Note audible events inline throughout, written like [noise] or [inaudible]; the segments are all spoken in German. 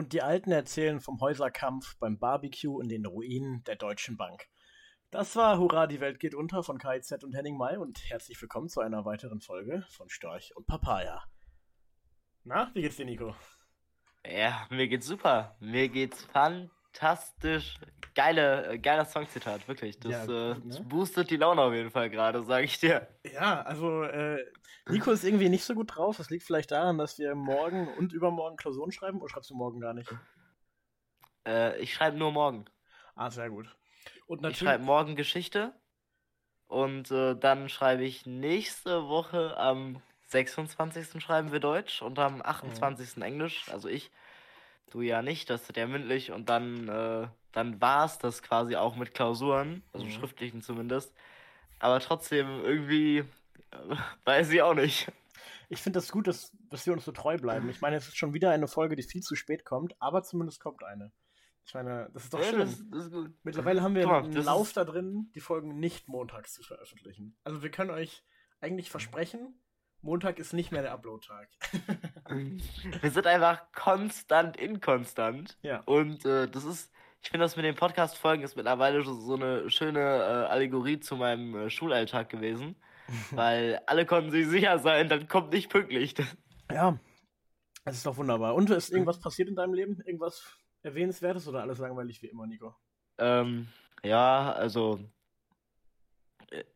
Und die Alten erzählen vom Häuserkampf beim Barbecue in den Ruinen der Deutschen Bank. Das war Hurra, die Welt geht unter von KIZ und Henning May und herzlich willkommen zu einer weiteren Folge von Storch und Papaya. Na, wie geht's dir, Nico? Ja, mir geht's super. Mir geht's fantastisch. Geile, äh, geiler Songzitat, wirklich. Das, Ja, äh, gut, ne? das boostet die Laune auf jeden Fall gerade, sage ich dir. Ja, also äh, Nico ist irgendwie nicht so gut drauf. Das liegt vielleicht daran, dass wir morgen und übermorgen Klausuren schreiben. Oder schreibst du morgen gar nicht? Äh, ich schreibe nur morgen. Ah, sehr gut. Und Ich natürlich. schreibe morgen Geschichte und äh, dann schreibe ich nächste Woche am 26. schreiben wir Deutsch und Mhm. am 28. Englisch. Also ich, du ja nicht, das ist ja mündlich und dann, äh, dann war es das quasi auch mit Klausuren, also Mhm. schriftlichen zumindest. Aber trotzdem irgendwie äh, [laughs] weiß ich auch nicht. Ich finde das gut, dass, dass wir uns so treu bleiben. Ich meine, es ist schon wieder eine Folge, die viel zu spät kommt, aber zumindest kommt eine. Ich meine, das ist doch Ja, schön. das, das ist. Mittlerweile haben wir mal, einen Lauf da drin, die Folgen nicht montags zu veröffentlichen. Also wir können euch eigentlich versprechen, Montag ist nicht mehr der Upload-Tag. [laughs] Wir sind einfach konstant inkonstant. Ja. Und äh, das ist, ich finde das mit den Podcast-Folgen ist mittlerweile so so eine schöne äh, Allegorie zu meinem äh, Schulalltag gewesen. [laughs] weil alle konnten sich sicher sein, dann kommt nicht pünktlich. Ja, das ist doch wunderbar. Und ist irgendwas passiert in deinem Leben? Irgendwas Erwähnenswertes oder alles langweilig wie immer, Nico? ähm, ja, also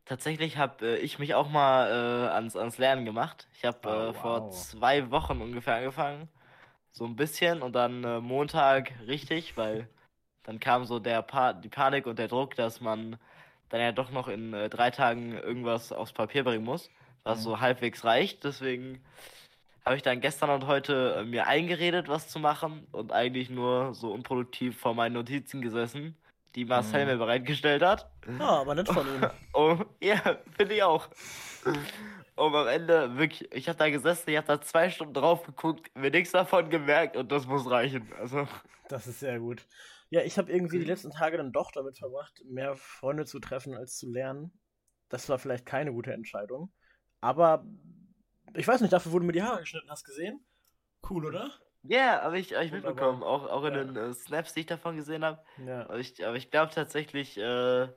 tatsächlich habe äh, ich mich auch mal äh, ans, ans Lernen gemacht. Ich habe Oh, äh, vor wow. zwei Wochen ungefähr angefangen. So ein bisschen und dann äh, Montag richtig, weil dann kam so der pa die Panik und der Druck, dass man dann ja doch noch in äh, drei Tagen irgendwas aufs Papier bringen muss, was Mhm. so halbwegs reicht. Deswegen habe ich dann gestern und heute äh, mir eingeredet, was zu machen und eigentlich nur so unproduktiv vor meinen Notizen gesessen, die Marcel Mhm. mir bereitgestellt hat. Ja, aber nicht von ihm. [laughs] Oh, ja, finde ich auch. Und am Ende wirklich, ich habe da gesessen, ich habe da zwei Stunden drauf geguckt, mir nichts davon gemerkt und das muss reichen. Also, Das ist sehr gut. Ja, ich habe irgendwie die letzten Tage dann doch damit verbracht, mehr Freunde zu treffen als zu lernen. Das war vielleicht keine gute Entscheidung. Aber ich weiß nicht, dafür wurden mir die Haare geschnitten. Hast gesehen? Cool, oder? Ja, habe ich, hab ich mitbekommen. Auch, auch in Ja. den äh, Snaps, die ich davon gesehen habe. Ja. Aber ich, aber ich glaube tatsächlich, äh,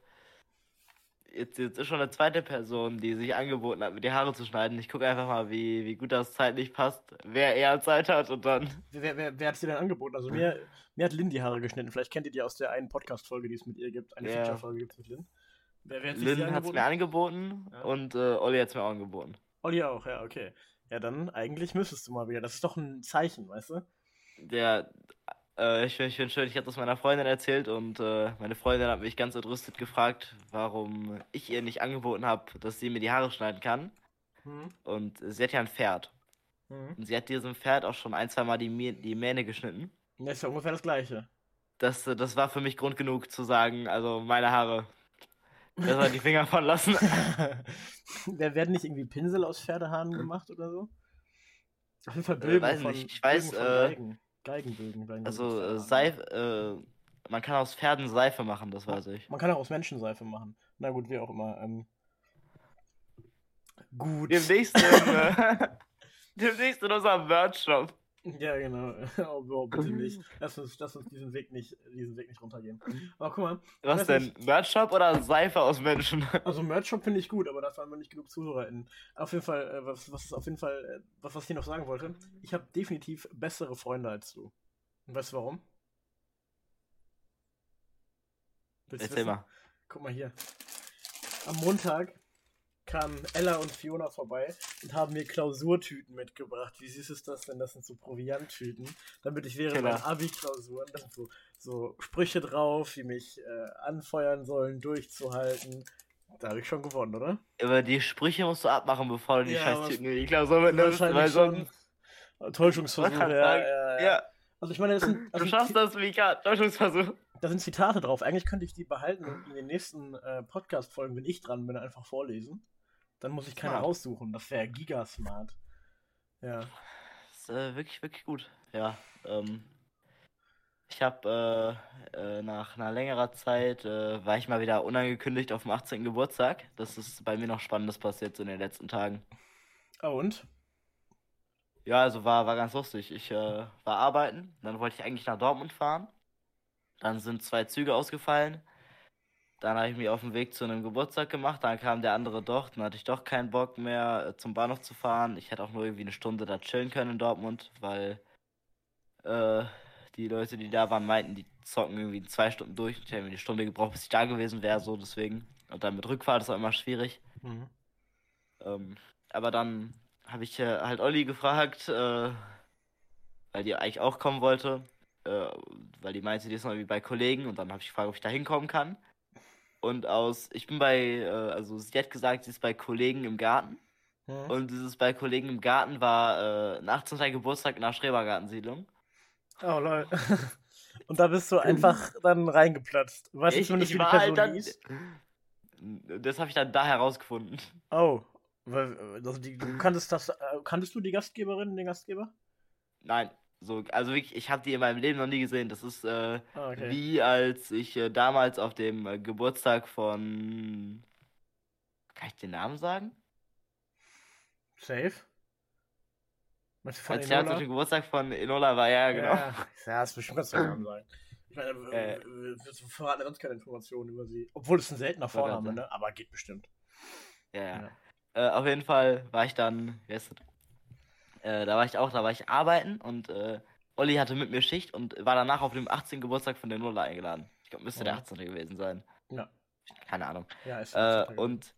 jetzt, jetzt ist schon eine zweite Person, die sich angeboten hat, mir die Haare zu schneiden. Ich gucke einfach mal, wie, wie gut das zeitlich passt, wer eher Zeit hat und dann. [laughs] Wer, wer, wer hat es dir denn angeboten? Also mir, mir hat Lynn die Haare geschnitten. Vielleicht kennt ihr die aus der einen Podcast-Folge, die es mit ihr gibt. Eine Ja. Feature-Folge gibt es mit Lynn. Wer, wer hat Lynn hat es mir angeboten Ja. und äh, Olli hat es mir auch angeboten. Olli auch, ja, okay. Ja, dann eigentlich müsstest du mal wieder. Das ist doch ein Zeichen, weißt du? Der, äh, ich finde ich find schön, ich habe das meiner Freundin erzählt und äh, meine Freundin hat mich ganz entrüstet gefragt, warum ich ihr nicht angeboten habe, dass sie mir die Haare schneiden kann. Hm. Und sie hat ja ein Pferd. Hm. Und sie hat diesem Pferd auch schon ein, zwei Mal die, die Mähne geschnitten. Das ist ja ungefähr das Gleiche. Das, äh, das war für mich Grund genug zu sagen, also meine Haare. Besser die Finger von lassen. [laughs] da werden nicht irgendwie Pinsel aus Pferdehaaren gemacht oder so? Auf jeden Fall Äh, Bögen weiß von, nicht. Ich weiß, äh, Geigen. Geigenbögen. werden Also äh, Seife, äh, man kann aus Pferden Seife machen, das weiß ich. Man kann auch aus Menschenseife machen. Na gut, wie auch immer. Ähm, gut. Demnächst in, äh, [laughs] demnächst in unserem Workshop. Ja, genau. [laughs] Oh, oh, bitte nicht. Lass uns, lass uns diesen Weg nicht, diesen Weg nicht runtergehen. Aber guck mal, Was denn? Merchshop oder Seife aus Menschen? [laughs] also Merch-Shop finde ich gut, aber dafür haben wir nicht genug ZuhörerInnen. Auf jeden Fall, äh, was, was auf jeden Fall, äh, was, was ich hier noch sagen wollte, ich habe definitiv bessere Freunde als du. Und weißt du warum? Willst Erzähl wissen? mal. Guck mal hier. Am Montag kamen Ella und Fiona vorbei und haben mir Klausurtüten mitgebracht. Wie süß ist das denn? Das sind so Provianttüten, damit ich während Killer. meiner Abi-Klausuren, da sind so, so Sprüche drauf, die mich äh, anfeuern sollen, durchzuhalten. Da habe ich schon gewonnen, oder? Aber die Sprüche musst du abmachen, bevor du die Ja, Scheißtüten in die Klausur mitnimmst, weil sonst. Täuschungsversuch, ja, ja, ja. Also ich meine, das sind, das du schaffst das, Mika. Täuschungsversuch. da sind Zitate drauf. Eigentlich könnte ich die behalten und in den nächsten äh, Podcast-Folgen, wenn ich dran bin, einfach vorlesen. Dann muss ich keine Smart. raussuchen. Das wäre gigasmart. Ja. Das ist äh, wirklich, wirklich gut. Ja, ähm. Ich habe äh, äh, nach einer längerer Zeit, äh, war ich mal wieder unangekündigt auf dem 18. Geburtstag. Das ist bei mir noch Spannendes passiert so in den letzten Tagen. Ah, und? Ja, also war, war ganz lustig. Ich äh, war arbeiten, dann wollte ich eigentlich nach Dortmund fahren. Dann sind zwei Züge ausgefallen. Dann habe ich mich auf den Weg zu einem Geburtstag gemacht. Dann kam der andere doch. Dann hatte ich doch keinen Bock mehr, äh, zum Bahnhof zu fahren. Ich hätte auch nur irgendwie eine Stunde da chillen können in Dortmund, weil äh, die Leute, die da waren, meinten, die zocken irgendwie zwei Stunden durch. Ich hätte mir eine Stunde gebraucht, bis ich da gewesen wäre, so deswegen. Und dann mit Rückfahrt ist auch immer schwierig. Mhm. Ähm, aber dann habe ich äh, halt Olli gefragt, äh, weil die eigentlich auch kommen wollte, äh, weil die meinte, die ist noch irgendwie bei Kollegen und dann habe ich gefragt, ob ich da hinkommen kann. Und aus, ich bin bei, äh, also sie hat gesagt, sie ist bei Kollegen im Garten. Mhm. Und dieses bei Kollegen im Garten war äh, ein 18. Geburtstag in der Schrebergartensiedlung. Oh lol. [laughs] Und da bist du einfach dann reingeplatzt. Weißt du Ich, zumindest, ich wie die war Person halt dann. hieß? Das habe ich dann da herausgefunden. Oh. Also die, du kanntest das, äh, kanntest du die Gastgeberin, den Gastgeber? Nein, so, also wirklich, ich habe die in meinem Leben noch nie gesehen. Das ist äh, Ah, okay. wie als ich äh, damals auf dem äh, Geburtstag von. Kann ich den Namen sagen? Safe? Meinst du von Als ich damals auf Enola? dem Geburtstag von Enola war, ja, genau. Ja, ja das bestimmt kannst du den Namen sagen. Ich meine, Äh. äh, wir verraten sonst keine Informationen über sie. Obwohl es ein seltener. Vorname, ne? Aber geht bestimmt. Ja, ja. Ja. Äh, auf jeden Fall war ich dann, wie heißt das? Äh, da war ich auch, da war ich arbeiten und äh, Olli hatte mit mir Schicht und war danach auf dem 18. Geburtstag von der Nuller eingeladen. Ich glaube, müsste der Mhm. 18. gewesen sein. Ja. Keine Ahnung. Ja, ist Äh, und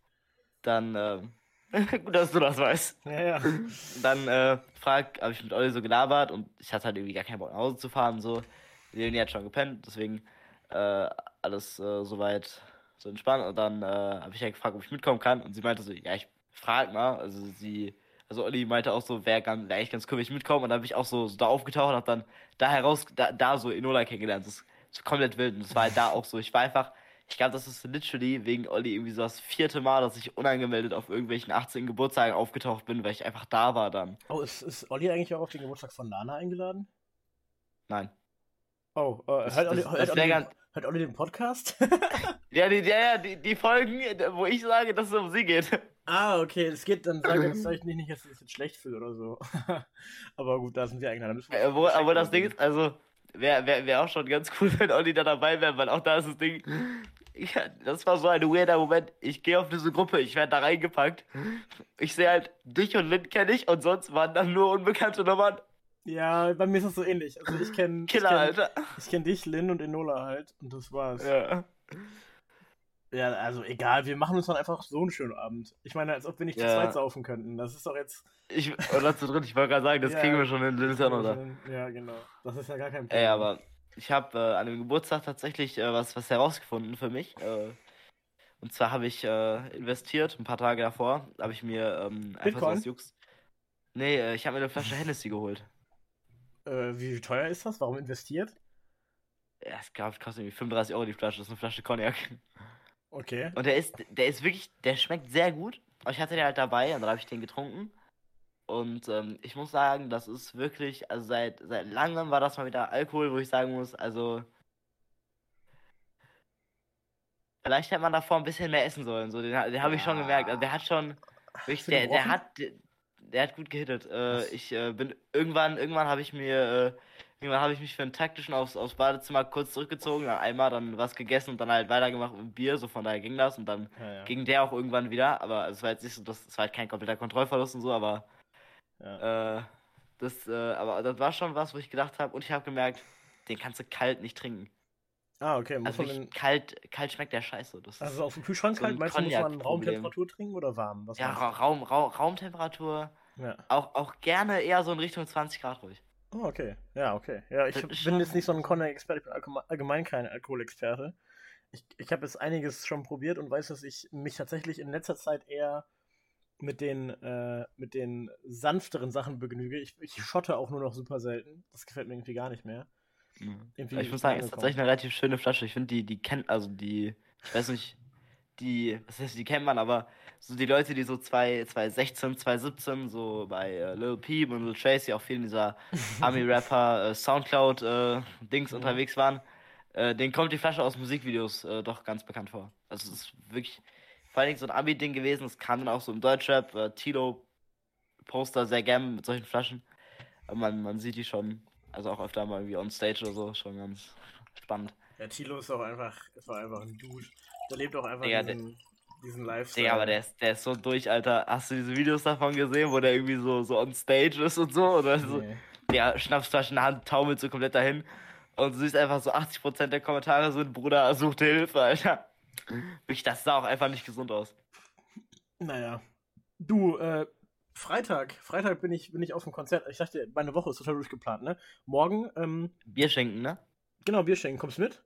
dann, ähm, [laughs] gut, dass du das weißt. Ja, ja. [laughs] Dann äh, frag, habe ich mit Olli so gelabert und ich hatte halt irgendwie gar keinen Bock nach Hause zu fahren. und So, Leonie hat schon gepennt, deswegen äh, alles äh, soweit so entspannt. Und dann äh, habe ich ja gefragt, ob ich mitkommen kann. Und sie meinte so, ja, ich frag mal. Also sie, also Olli meinte auch so, wäre ganz, wär eigentlich ganz cool, wenn ich mitkomme. Und dann bin ich auch so, so da aufgetaucht und hab dann da heraus, da, da so Enola kennengelernt. Das ist so komplett wild. Und das war halt da auch so. Ich war einfach, ich glaube, das ist literally wegen Olli irgendwie so das vierte Mal, dass ich unangemeldet auf irgendwelchen 18. Geburtstagen aufgetaucht bin, weil ich einfach da war dann. Oh, ist, ist Olli eigentlich auch auf den Geburtstag von Lana eingeladen? Nein. Oh, äh, Das- hört, Olli, das- hört, das Olli, ganz- hört Olli den Podcast? Ja, die, ja, die, die Folgen, wo ich sage, dass es um sie geht. Ah, okay, es geht, dann sage ich vielleicht [clears throat] nicht, nicht, dass ich es jetzt schlecht fühle oder so. [laughs] Aber gut, da sind wir wir Äh, wo, aber das Ding ist, also, wäre wär, wär auch schon ganz cool, [laughs] wenn Olli da dabei wäre, weil auch da ist das Ding. Ja, das war so ein weirder Moment. Ich gehe auf diese Gruppe, ich werde da reingepackt. Ich sehe halt, dich und Lynn kenne ich und sonst waren dann nur unbekannte Nummern. Ja, bei mir ist das so ähnlich. Also ich kenne ich Killer, kenn, Alter. ich kenn dich, Lynn und Enola halt. Und das war's. Ja. Ja, also egal, wir machen uns dann einfach so einen schönen Abend. Ich meine, als ob wir nicht zu Ja. zweit saufen könnten. Das ist doch jetzt. Ich, oder zu dritt, ich wollte gerade sagen, das [laughs] Ja. kriegen wir schon in Lynn ist ja genau. Das ist ja gar kein Problem. Ey, aber ich habe äh, an dem Geburtstag tatsächlich äh, was, was herausgefunden für mich. Äh, und zwar habe ich äh, investiert, ein paar Tage davor, habe ich mir ähm, einfach so Bitcoin? aus Jux. Nee, äh, ich habe mir eine Flasche Hennessy geholt. Äh, wie teuer ist das? Warum investiert? Ja, es gab, kostet irgendwie 35 Euro die Flasche, das ist eine Flasche Cognac. Okay. Und der ist, der ist wirklich, der schmeckt sehr gut. Ich hatte den halt dabei und dann habe ich den getrunken. Und ähm, ich muss sagen, das ist wirklich, also seit, seit langem war das mal wieder Alkohol, wo ich sagen muss, also. Vielleicht hätte man davor ein bisschen mehr essen sollen. So, den, den habe ich schon Ja. gemerkt. Also der hat schon. Wirklich, der, der hat. Der hat gut gehittet. Äh, ich äh, bin irgendwann, irgendwann habe ich mir, äh, irgendwann habe ich mich für einen taktischen aufs, aufs Badezimmer kurz zurückgezogen, dann einmal dann was gegessen und dann halt weitergemacht mit Bier, so von daher ging das und dann Ja, ja. ging der auch irgendwann wieder, aber es war jetzt nicht so, das, war halt kein kompletter Kontrollverlust und so, aber ja. äh, das, äh, aber das war schon was, wo ich gedacht habe und ich habe gemerkt, den kannst du kalt nicht trinken. Ah, okay. Muss Also man wirklich den, kalt, kalt schmeckt der Scheiße. Das ist, also auf dem Kühlschrank so ein Meinst du, muss man. Raumtemperatur trinken oder warm? Was ja, Raum, Raum, Raumtemperatur, ja. auch, auch gerne eher so in Richtung 20 Grad ruhig. Oh, okay. Ja, okay. Ja, ich bin jetzt nicht so ein Cognac-Experte, ich bin allgeme- allgemein kein Alkoholexperte. Ich, ich habe jetzt einiges schon probiert und weiß, dass ich mich tatsächlich in letzter Zeit eher mit den, äh, mit den sanfteren Sachen begnüge. Ich, ich schotte auch nur noch super selten. Das gefällt mir irgendwie gar nicht mehr. Irgendwie ich muss sagen, es ist tatsächlich eine relativ schöne Flasche. Ich finde, die, die kennt, also die, ich weiß nicht, die, was heißt, die kennt man, aber so die Leute, die so 2, 2016, 2017 so bei äh, Lil Peep und Lil Tracy auch viel in dieser [laughs] Army-Rapper äh, Soundcloud-Dings Mhm. unterwegs waren, äh, denen kommt die Flasche aus Musikvideos äh, doch ganz bekannt vor. Also es ist wirklich vor allen Dingen so ein Ami-Ding gewesen. Es kam dann auch so im Deutschrap, äh, Tilo Poster sehr gern mit solchen Flaschen. man, man sieht die schon, also auch öfter mal irgendwie on stage oder so, schon ganz spannend. Ja, Tilo ist auch einfach, ist auch einfach ein Dude. Der lebt auch einfach Digga, diesen, diesen Lifestyle. Digga, aber der ist, der ist so durch, Alter. Hast du diese Videos davon gesehen, wo der irgendwie so, so on stage ist und so? Oder so? Nee. Der Schnapsflasche in der Hand taumelt so komplett dahin. Und du siehst einfach so 80% der Kommentare sind, Bruder, such dir Hilfe, Alter. Wirklich, das sah auch einfach nicht gesund aus. Naja. Du, äh, Freitag, Freitag bin ich, bin ich auf dem Konzert. Ich dachte, meine Woche ist total durchgeplant, ne? Morgen, ähm, Bier schenken, ne? genau, Bier schenken. Kommst du mit?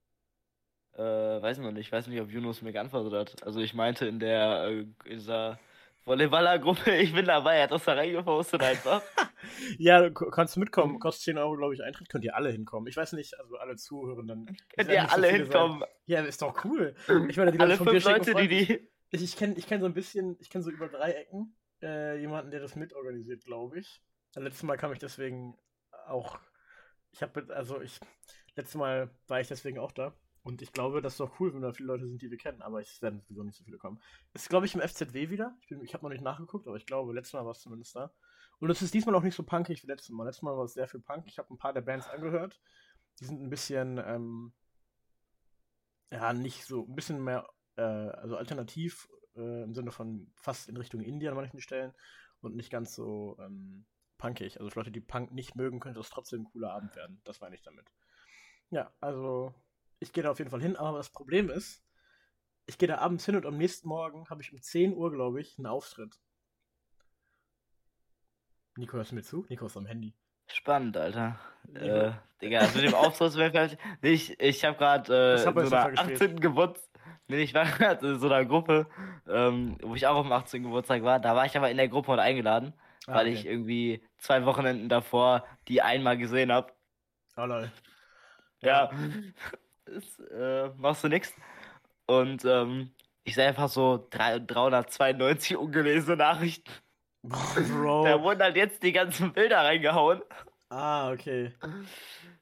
Äh, weiß noch nicht. Ich weiß nicht, ob Yunus mir geantwortet hat. Also ich meinte in der, äh, in dieser Volleyballer-Gruppe, [laughs] ich bin dabei, er hat das da reingepostet einfach. [laughs] Ja, du kannst mitkommen. Kostet 10 Euro, glaube ich, Eintritt. Könnt ihr alle hinkommen. Ich weiß nicht, also alle Zuhörenden. Könnt ihr so alle hinkommen? Sein. Ja, ist doch cool. Ich meine, die Alle fünf Leute, die freuen- die... Ich, ich kenne ich kenn so ein bisschen, ich kenne so über drei Ecken äh, jemanden, der das mitorganisiert, glaube ich. Das letzte Mal kam ich deswegen auch. Ich habe, also ich, letztes Mal war ich deswegen auch da. Und ich glaube, das ist doch cool, wenn da viele Leute sind, die wir kennen. Aber es werden sowieso nicht so viele kommen. Ist, glaube ich, im FZW wieder. Ich, ich habe noch nicht nachgeguckt, aber ich glaube, letztes Mal war es zumindest da. Und es ist diesmal auch nicht so punkig wie letztes Mal. Letztes Mal war es sehr viel Punk. Ich habe ein paar der Bands angehört. Die sind ein bisschen, ähm, ja, nicht so, ein bisschen mehr, äh, also alternativ äh, im Sinne von fast in Richtung Indie an manchen Stellen und nicht ganz so ähm, punkig. Also für Leute, die Punk nicht mögen, könnte das trotzdem ein cooler Abend werden. Das meine ich damit. Ja, also ich gehe da auf jeden Fall hin, aber das Problem ist, ich gehe da abends hin und am nächsten Morgen habe ich um 10 Uhr, glaube ich, einen Auftritt. Nico, hörst du mir zu? Nico ist am Handy. Spannend, Alter. Äh, Digga, also mit dem Auftritt wäre ich, ich habe gerade äh, hab so schon einer vergespielt. 18. Geburtstag. Nee, ich war [laughs] gerade in so einer Gruppe, ähm, wo ich auch dem 18. Geburtstag war. Da war ich aber in der Gruppe und eingeladen, Ah, weil okay. ich irgendwie zwei Wochenenden davor die einmal gesehen habe. Oh, lol. Ja. Das, äh, machst du nix. Und ähm, ich sehe einfach so drei- 392 ungelesene Nachrichten. Bro. Da wurden halt jetzt die ganzen Bilder reingehauen. Ah, okay.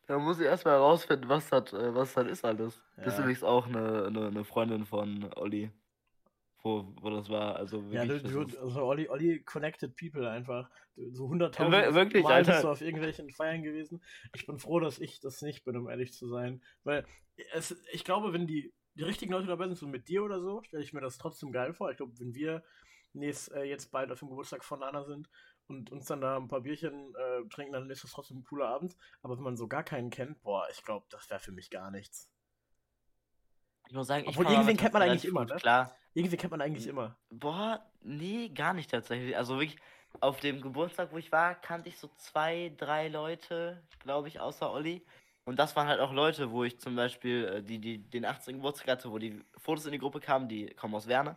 Da muss ich erstmal herausfinden, was das, äh, was das ist alles. Das ist Ja. übrigens auch eine, eine, eine Freundin von Olli. Wo, wo das war. Also Ja, du, wirklich. du, also Olli, Olli connected people einfach. So Ja, 100.000 wir- wirklich, Mal bist Alter. du auf irgendwelchen Feiern gewesen. Ich bin froh, dass ich das nicht bin, um ehrlich zu sein. Weil es, ich glaube, wenn die, die richtigen Leute dabei sind, so mit dir oder so, stelle ich mir das trotzdem geil vor. Ich glaube, wenn wir nächst, äh, jetzt bald auf dem Geburtstag von Anna sind und uns dann da ein paar Bierchen äh, trinken, dann ist das trotzdem ein cooler Abend. Aber wenn man so gar keinen kennt, boah, ich glaube, das wäre für mich gar nichts. ich muss sagen, ich Obwohl, irgendwen kennt man eigentlich immer, ne? Klar. Irgendwie kennt man eigentlich immer. Boah, nee, gar nicht tatsächlich. Also wirklich, auf dem Geburtstag, wo ich war, kannte ich so zwei, drei Leute, glaube ich, außer Olli. Und das waren halt auch Leute, wo ich zum Beispiel, äh, die, die den 18. Geburtstag hatte, wo die Fotos in die Gruppe kamen, die kommen aus Werne.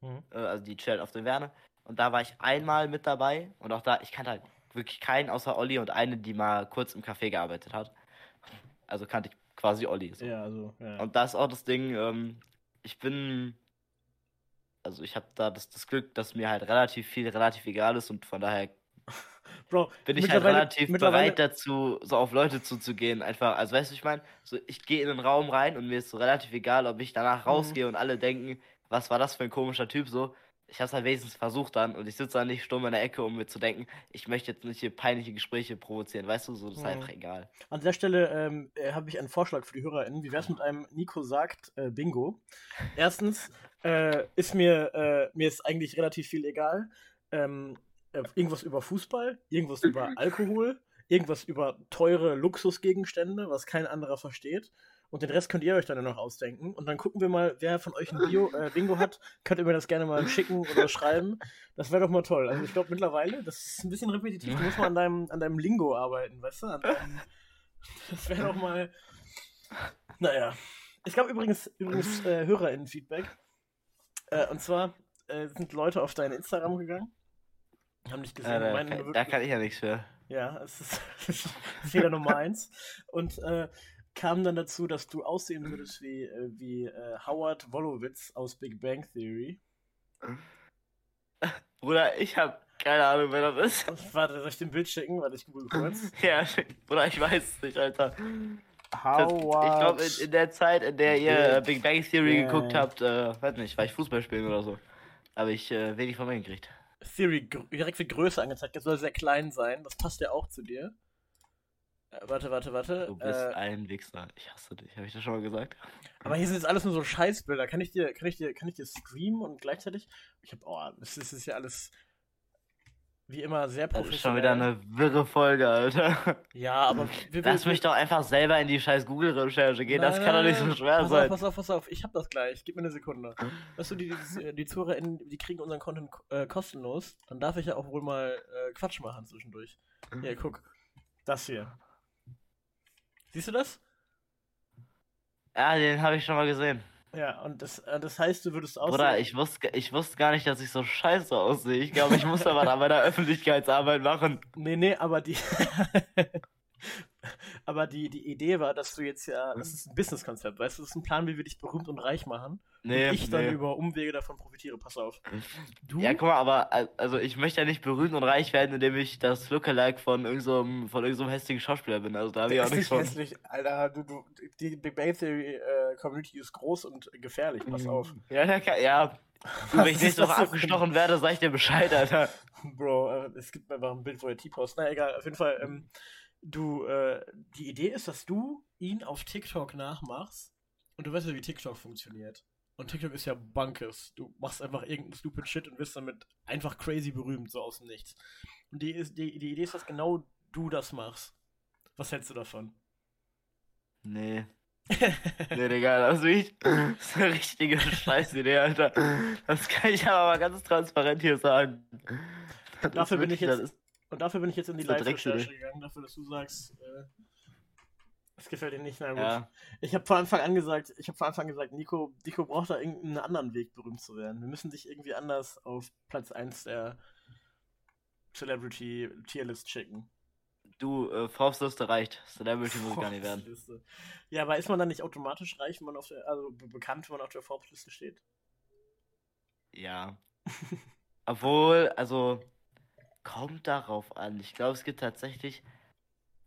Mhm. äh, also die chillen auf den Werne. Und da war ich einmal mit dabei und auch da, ich kannte halt wirklich keinen außer Olli und eine, die mal kurz im Café gearbeitet hat. Also kannte ich quasi Olli. So. Ja, also, ja. Und da ist auch das Ding, ähm, ich bin, also ich habe da das, das Glück, dass mir halt relativ viel relativ egal ist und von daher [laughs] Bro, bin ich halt relativ bereit dazu, so auf Leute zuzugehen. Einfach, also weißt du, ich meine, so, ich gehe in den Raum rein und mir ist so relativ egal, ob ich danach Mhm. rausgehe und alle denken, was war das für ein komischer Typ so. Ich habe es halt wenigstens versucht dann und ich sitze da nicht stumm in der Ecke, um mir zu denken, ich möchte jetzt nicht hier peinliche Gespräche provozieren, weißt du, so, das ist Mhm. einfach egal. An der Stelle ähm, äh, habe ich einen Vorschlag für die HörerInnen. Wie wäre es mit einem Nico sagt äh, Bingo? Erstens äh, ist mir, äh, mir ist eigentlich relativ viel egal. Ähm, äh, irgendwas über Fußball, irgendwas über [laughs] Alkohol, irgendwas über teure Luxusgegenstände, was kein anderer versteht. Und den Rest könnt ihr euch dann noch ausdenken. Und dann gucken wir mal, wer von euch ein Bio, äh, Bingo hat. Könnt ihr mir das gerne mal schicken oder schreiben. Das wäre doch mal toll. Also ich glaube mittlerweile, das ist ein bisschen repetitiv. Du musst mal an deinem, an deinem Lingo arbeiten, weißt du? Deinem, das wäre doch mal. Naja. Es gab übrigens, übrigens äh, HörerInnen-Feedback. Äh, und zwar äh, sind Leute auf dein Instagram gegangen. Haben dich gesehen. Ja, da, kann, da kann ich ja nichts für. ja, es ist [laughs] Fehler Nummer eins. Und äh, kam dann dazu, dass du aussehen würdest wie, äh, wie äh, Howard Wolowitz aus Big Bang Theory. [laughs] Bruder, ich habe keine Ahnung, wer das ist. Warte, soll ich den Bild schicken? Warte, ich google kurz. [laughs] Ja, Bruder, ich weiß es nicht, Alter. Das, ich Howard. glaube, in, in der Zeit, in der ihr äh, Big Bang Theory Bang. geguckt habt, äh, weiß nicht, war ich Fußball spielen oder so. Aber ich äh, wenig von mir gekriegt. Theory direkt wie Größe angezeigt. Das soll sehr klein sein. Das passt ja auch zu dir. Äh, warte, warte, warte. Du bist Äh, ein Wichser. Ich hasse dich. Habe ich das schon mal gesagt? [laughs] aber hier sind jetzt alles nur so Scheißbilder. Kann ich dir, kann ich dir, kann ich dir streamen und gleichzeitig? Ich hab, oh, das ist, das ist ja alles wie immer sehr Das professionell. ist schon wieder eine wirre Folge, Alter. Ja, aber [laughs] wir, Lass wir- mich doch einfach selber in die scheiß Google-Recherche gehen. Das Nein, kann doch nicht so schwer pass sein. Auf, pass auf, pass auf. Ich hab das gleich. Gib mir eine Sekunde. [laughs] Weißt du, die, die, die ZuhörerInnen, die kriegen unseren Content äh, kostenlos. Dann darf ich ja auch wohl mal äh, Quatsch machen zwischendurch. Hier, guck. Das hier. Siehst du das? Ja, den habe ich schon mal gesehen. Ja, und das, äh, das heißt, du würdest aussehen. Bruder, ich wusste, ich wusste gar nicht, dass ich so scheiße aussehe. Ich glaube, ich muss aber an meiner [laughs] Öffentlichkeitsarbeit machen. Nee, nee, aber die. [laughs] aber die, die Idee war, dass du jetzt ja. Das ist ein Business-Konzept, weißt du? Das ist ein Plan, wie wir dich berühmt und reich machen. Nee, und ich dann nee. über Umwege davon profitiere. Pass auf. Du? Ja, guck mal, aber al- also ich möchte ja nicht berühmt und reich werden, indem ich das Lookalike von irgendeinem so von irgendeinem so hässlichen Schauspieler bin. Also da habe ich auch nichts nicht von. hässlich, Alter. Du, du, die Big Bang Theory äh, Community ist groß und gefährlich. Pass auf. Ja, ja, ja. Du, [laughs] wenn ich nächste Woche abgestochen werde, sag ich dir Bescheid, Alter. Bro, äh, es gibt einfach ein Bild, wo er T-Post. Na egal, auf jeden Fall. Ähm, du, äh, die Idee ist, dass du ihn auf TikTok nachmachst und du weißt ja, wie TikTok funktioniert. Und TikTok ist ja Bankes. Du machst einfach irgendeinen stupid Shit und wirst damit einfach crazy berühmt, so aus dem Nichts. Und die, ist, die, die Idee ist, dass genau du das machst. Was hältst du davon? Nee. [laughs] Nee, Digga, das ist, wirklich- [laughs] das ist eine richtige Scheißidee, Alter. Das kann ich aber mal ganz transparent hier sagen. Das Dafür bin ich wirklich- jetzt- Und dafür bin ich jetzt in die Live-Recherche gegangen, dafür, dass du sagst, äh, es gefällt dir nicht. Na gut. Ja. Ich habe von Anfang an gesagt, ich habe von Anfang an gesagt, Nico, Nico braucht da irgendeinen anderen Weg, berühmt zu werden. Wir müssen dich irgendwie anders auf Platz 1 der Celebrity Tierlist schicken. Du, äh, Forbes-Liste reicht. Celebrity muss ich gar nicht werden. Ja, aber ist man dann nicht automatisch reich, wenn man auf der, also be- bekannt, wenn man auf der Forbes-Liste steht? Ja. [laughs] Obwohl, also, kommt darauf an. Ich glaube, es gibt tatsächlich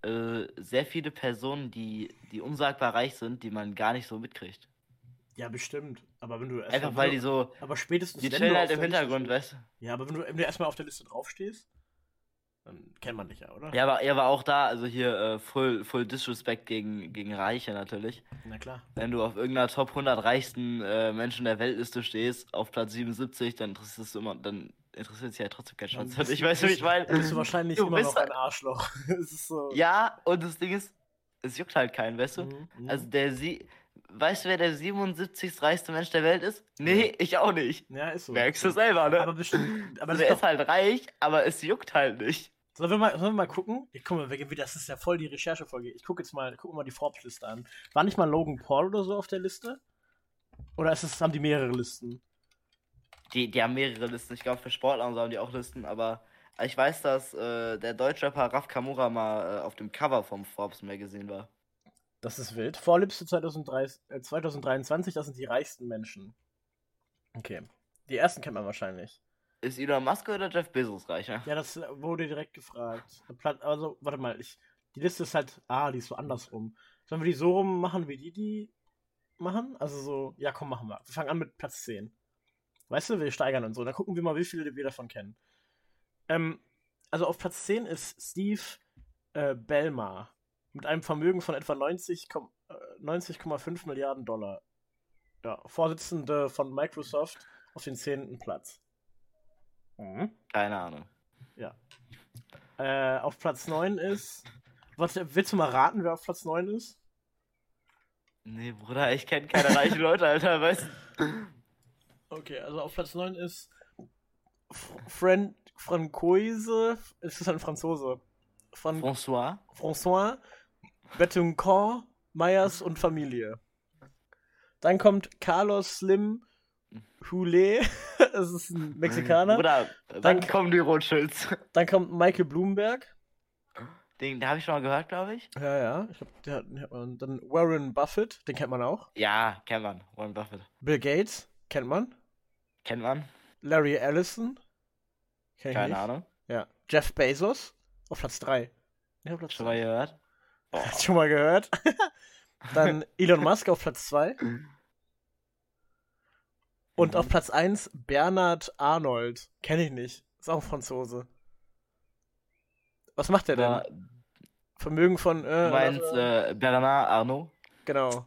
äh, sehr viele Personen, die, die unsagbar reich sind, die man gar nicht so mitkriegt. Ja, bestimmt. Aber wenn du erst Einfach mal- weil die so, aber spätestens die chillen halt im Liste Hintergrund, stehst- weißt du? Ja, aber wenn du, wenn du erstmal auf der Liste draufstehst, dann kennt man dich ja, oder? Ja, aber er war auch da, also hier äh, full, full Disrespect gegen, gegen Reiche natürlich. Na klar. Wenn du auf irgendeiner Top 100 reichsten äh, Menschen der Weltliste stehst, auf Platz 77, dann interessierst du immer, dann interessiert sich ja trotzdem kein Schwanz. bist Ich du- weiß, ich meine. Dann bist du wahrscheinlich Du immer bist noch ein Arschloch. [laughs] es ist so. Ja, und das Ding ist, es juckt halt keinen, weißt du? Mhm, mhm. Also der sie. Weißt du, wer der 77. reichste Mensch der Welt ist? Nee, ich auch nicht. ja, ist so. Merkst du selber, ne? Aber bestimmt. Aber also er ist halt reich, aber es juckt halt nicht. Sollen wir mal, sollen wir mal gucken? Ich guck mal, das ist ja voll die Recherchefolge. Ich gucke jetzt mal, guck mal die Forbes-Liste an. War nicht mal Logan Paul oder so auf der Liste? Oder ist es, haben die mehrere Listen? Die, die haben mehrere Listen. Ich glaube, für Sportler haben die auch Listen, aber ich weiß, dass äh, der Deutschrapper Raf Kamura mal äh, auf dem Cover vom Forbes Magazine war. Das ist wild. Vorliste 2030, äh, 2023, das sind die reichsten Menschen. Okay. Die ersten kennt man wahrscheinlich. Ist Elon Musk oder Jeff Bezos reicher? Ja, das äh, wurde direkt gefragt. Also, warte mal, ich, die Liste ist halt, ah, die ist so andersrum. Sollen wir die so rum machen, wie die die machen? Also so, ja, komm, machen wir. Wir fangen an mit Platz 10. Weißt du, wir steigern und so. Dann gucken wir mal, wie viele wir davon kennen. Ähm, also auf Platz 10 ist Steve äh, Bellmar mit einem Vermögen von etwa 90 Komm- äh, 90,5 Milliarden Dollar. Ja, Vorsitzende von Microsoft auf den 10. Platz. Mhm. Keine Ahnung. Äh, auf Platz 9 ist. Was, willst du mal raten, wer auf Platz 9 ist? Nee, Bruder, ich kenne keine reichen Leute, Alter, weißt du? [laughs] Okay, also auf Platz 9 ist. Fran Francoise. Es ist ein Franzose. Fran François? François Bettencourt, Meyers und Familie. Dann kommt Carlos Slim Houlet. [laughs] das ist ein Mexikaner. Bruder, wann Dann- kommen die Rothschilds? Dann kommt Michael Bloomberg. Den, den habe ich schon mal gehört, glaube ich. Ja, ja. Ich hab, der, und dann Warren Buffett, den kennt man auch. Ja, kennt man. Warren Buffett. Bill Gates, kennt man. Kennt man? Larry Ellison. Kenn Keine nicht. Ahnung. Ja. Jeff Bezos auf Platz 3. Ja, Platz Schon mal gehört? [laughs] Boah. Hast schon mal gehört? [laughs] Dann Elon Musk auf Platz 2. Und Mhm. auf Platz 1 Bernard Arnold. Kenne ich nicht. Ist auch ein Franzose. Was macht der denn? Ja, Vermögen von. Äh, du meinst äh, Bernard Arnault? Genau.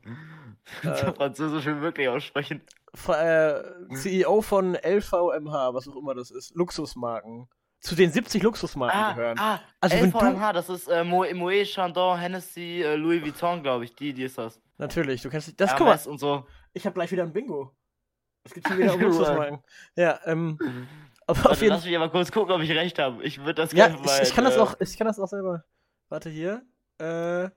Der Französisch will wirklich aussprechen. Äh, CEO von LVMH, was auch immer das ist. Luxusmarken. Zu den 70 Luxusmarken Ah, gehören. ah, Also wenn du- LVMH, das ist äh, Mo- Moet, Chandon, Hennessy, äh, Louis Vuitton, glaube ich. Die, die ist das. Natürlich, du kennst das. Guck mal, und so. ich habe gleich wieder ein Bingo. Es gibt [laughs] schon wieder. Luxusmarken. Ja, ähm. Aber auf Warte, jeden lass mich aber kurz gucken, ob ich recht habe. Ich würde das Ja, gerne ich, ich kann das äh, auch, ich kann das auch selber. Warte hier. Äh.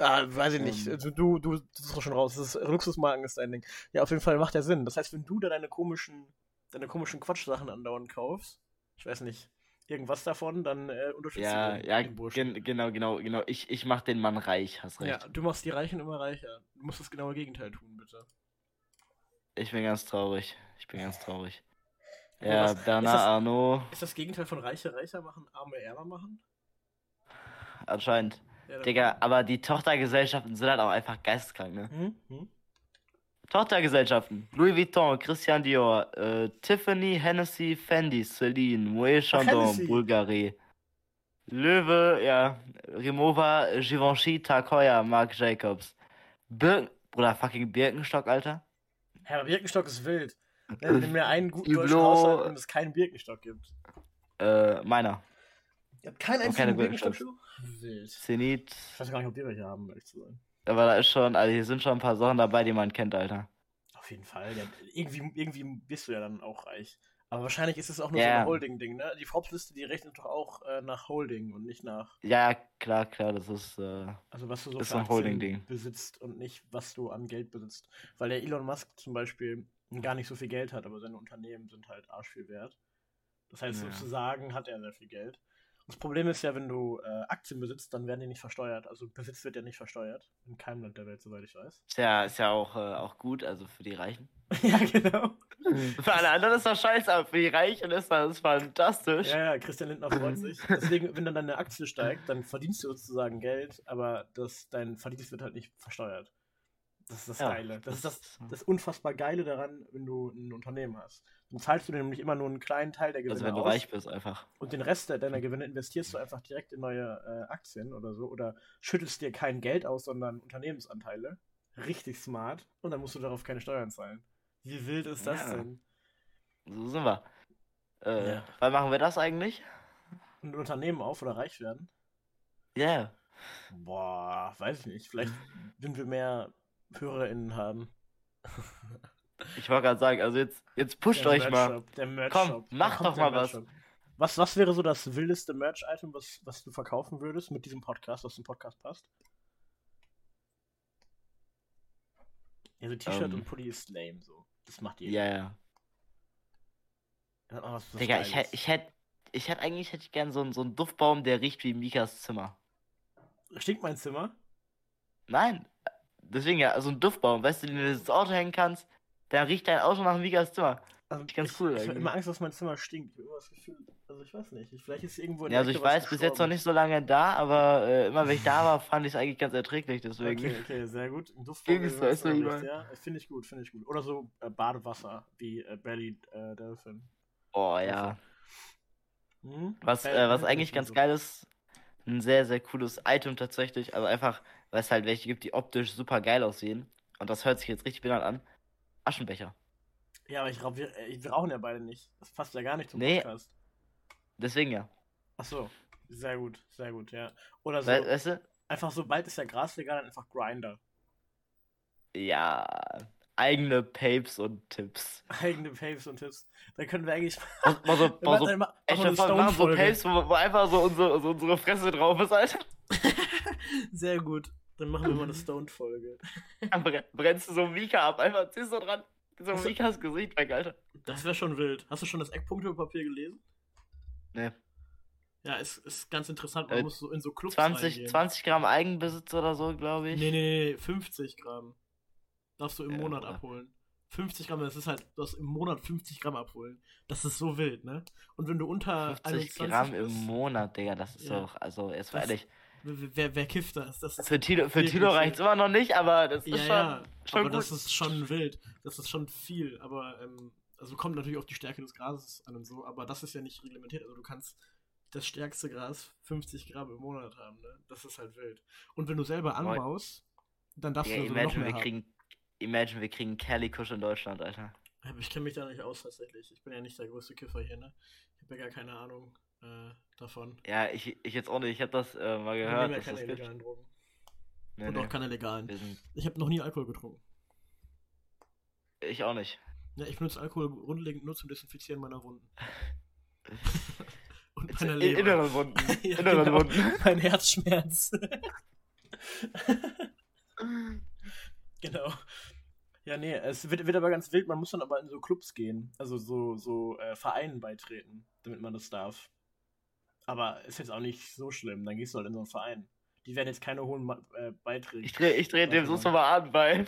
Ah, weiß ich nicht. Ähm. Also du, du, du bist doch schon raus. Das ist, Luxusmarken ist dein Ding. Ja, auf jeden Fall macht der Sinn. Das heißt, wenn du da deine komischen, deine komischen Quatschsachen andauernd kaufst, ich weiß nicht, irgendwas davon, dann äh, unterstützt Ja, du den, ja, den Burschen. gen genau, genau, genau. Ich, ich mach den Mann reich, hast Ja, recht. du machst die Reichen immer reicher. Du musst das genaue Gegenteil tun, bitte. Ich bin ganz traurig. Ich bin ganz traurig. Ja, was- ist Bernard das- Arnault, Ist das Gegenteil von Reiche reicher machen, Arme ärmer machen? anscheinend. Ja, Digga, aber die Tochtergesellschaften sind halt auch einfach geisteskrank, ne? Hm? Hm? Tochtergesellschaften. Louis Vuitton, Christian Dior, äh, Tiffany, Hennessy, Fendi, Celine, Moet Chandon, Hennessy. Bulgari. Löwe, ja, Remova, Givenchy, Heuer, Marc Jacobs. Bir Bruder, fucking Birkenstock, Alter. Herr Birkenstock ist wild. [laughs] Nenn mir einen guten deutschen Haushalt, in dem es keinen Birkenstock gibt. Äh, meiner. Ihr habt keinen einzigen keine Birkenstock-Schuh? Wild. Zenit. Ich weiß gar nicht, ob die welche haben, um ehrlich zu sein. Aber da ist schon, also hier sind schon ein paar Sachen dabei, die man kennt, Alter. Auf jeden Fall. Ja, irgendwie, irgendwie bist du ja dann auch reich. Aber wahrscheinlich ist es auch nur so Ja. ein Holding-Ding, ne? Die Forbes-Liste, die rechnet doch auch äh, nach Holding und nicht nach, Ja, klar, klar, das ist, äh, also was du so Ist so ein Holding-Ding. besitzt und nicht, was du an Geld besitzt. Weil der Elon Musk zum Beispiel gar nicht so viel Geld hat, aber seine Unternehmen sind halt arsch viel wert. Das heißt, Ja. sozusagen hat er sehr viel Geld. Das Problem ist ja, wenn du äh, Aktien besitzt, dann werden die nicht versteuert. Also Besitz wird ja nicht versteuert. In keinem Land der Welt, soweit ich weiß. ist ja, ist ja auch, äh, auch gut, also für die Reichen. [laughs] ja, genau. [laughs] Für alle anderen ist das scheiße, aber für die Reichen ist das fantastisch. Ja, ja, Christian Lindner freut sich. [laughs] Deswegen, wenn dann deine Aktie steigt, dann verdienst du sozusagen Geld, aber das, dein Verdienst wird halt nicht versteuert. Das ist das Ja, Geile. Das, ist das- das, das unfassbar Geile daran, wenn du ein Unternehmen hast. Dann zahlst du dir nämlich immer nur einen kleinen Teil der Gewinne Also wenn du aus reich bist einfach. und den Rest deiner Gewinne investierst du einfach direkt in neue äh, Aktien oder so oder schüttelst dir kein Geld aus, sondern Unternehmensanteile. Richtig smart. Und dann musst du darauf keine Steuern zahlen. Wie wild ist das Ja. denn? So sind wir. Äh, Ja. wann machen wir das eigentlich? Ein Unternehmen auf oder reich werden? Ja. Yeah. Boah, weiß ich nicht. Vielleicht, wenn wir mehr HörerInnen haben. [laughs] Ich wollte gerade sagen, also jetzt, jetzt pusht Der euch mal. Merch-Shop, Der Merch Komm, Shop. Da mach kommt doch mal was. Was, was wäre so das wildeste Merch-Item, was, was du verkaufen würdest mit diesem Podcast, was zum Podcast passt? Ja, so T-Shirt Ähm. und Pulli ist lame, so. Das macht jeder. Ja, ja. Was, was Digga, ich hätte, ich hätte, ich hätte eigentlich hätte ich gern so, einen- so einen Duftbaum, der riecht wie Mikas Zimmer. Stinkt mein Zimmer? Nein. Deswegen ja, so ein Duftbaum, weißt du, den du ins Auto hängen kannst, dann riecht dein Auto nach Mikas Zimmer. Also, Ich ganz cool Ich habe immer Angst, dass mein Zimmer stinkt. Ich habe immer das Gefühl, also ich weiß nicht. Vielleicht ist irgendwo in Ja, der also ich weiß bis jetzt noch nicht so lange da, aber äh, immer wenn ich da war, fand ich es eigentlich ganz erträglich, deswegen. Okay, okay, sehr gut. Ein Duftbaum Ging's, ist nicht, ja. Finde ich gut, finde ich gut. Oder so äh, Badewasser, wie äh, Belly äh, Dolphin. Oh ja. Hm? Was, äh, was eigentlich ganz so. geil ist, ein sehr, sehr cooles Item tatsächlich. Also einfach, weil es halt welche gibt, die optisch super geil aussehen. Und das hört sich jetzt richtig benannt an. Aschenbecher. Ja, aber ich rauch, wir, äh, wir rauchen ja beide nicht. Das passt ja gar nicht zum Nee. Podcast. Deswegen ja. Ach so. Sehr gut, sehr gut, ja. Oder so, We weißt du? einfach so, bald ist ja Gras legal, dann einfach Grinder. Ja. Eigene Papes und Tipps. Eigene Papes und Tipps. Dann können wir eigentlich. [laughs] Mal, mal so, mal so, immer- echt, eine machen so. Papes, wo, wo einfach so unsere, so unsere Fresse drauf ist, Alter. [laughs] Sehr gut. Dann machen wir mal eine [laughs] brenn- brennst du so Mika ab, einfach ziehst du dran. So du- Mikas Gesicht weg, Alter. Das wäre schon wild. Hast du schon das Eckpunktepapier gelesen? Nee. Ja, ist, ist ganz interessant. Man Äh, muss so in so Clubs 20, reingehen. 20 Gramm Eigenbesitz oder so, glaube ich. Nee, nee, nee, 50 Gramm. Darfst du im Ja, Monat Bruder. abholen. 50 Gramm, das ist halt, du darfst im Monat 50 Gramm abholen. Das ist so wild, ne? Und wenn du unter 50 21 Gramm bist, im Monat, Digga, das ist Ja. doch, also jetzt Das- ehrlich, wer, wer, kifft das? Das ist für Tilo, für Tilo wild. reicht's immer noch nicht, aber das Ja, ist schon, ja, schon aber gut. das ist schon wild. Das ist schon viel. Aber ähm, Also kommt natürlich auf die Stärke des Grases an und so, aber das ist ja nicht reglementiert. Also du kannst das stärkste Gras 50 Gramm im Monat haben, ne? Das ist halt wild. Und wenn du selber anbaust, dann darfst Ja, du noch imagine, mehr wir haben. kriegen, imagine, wir kriegen Cali-Kusch in Deutschland, Alter. Aber ich kenne mich da nicht aus tatsächlich. Ich bin ja nicht der größte Kiffer hier, ne? Ich habe ja gar keine Ahnung äh, davon. Ja, ich, ich jetzt auch nicht. Ich habe das äh, mal Wir gehört, nehmen ja keine das gibt. illegalen Drogen. Nee, und nee. auch keine legalen. Wir Ich habe noch nie Alkohol getrunken. ich auch nicht. Ja, ich benutze Alkohol grundlegend nur zum Desinfizieren meiner Wunden. [laughs] und Jetzt meiner in- Leber. Innere Wunden. [laughs] Ja, Innere genau. Wunden. [laughs] Mein Herzschmerz. genau. Ja, nee, es wird, wird aber ganz wild. Man muss dann aber in so Clubs gehen. Also so, so äh, Vereinen beitreten, damit man das darf. Aber ist jetzt auch nicht so schlimm. Dann gehst du halt in so einen Verein. Die werden jetzt keine hohen äh, Beiträge. Ich drehe ich dreh dem Warte so mal an, weil.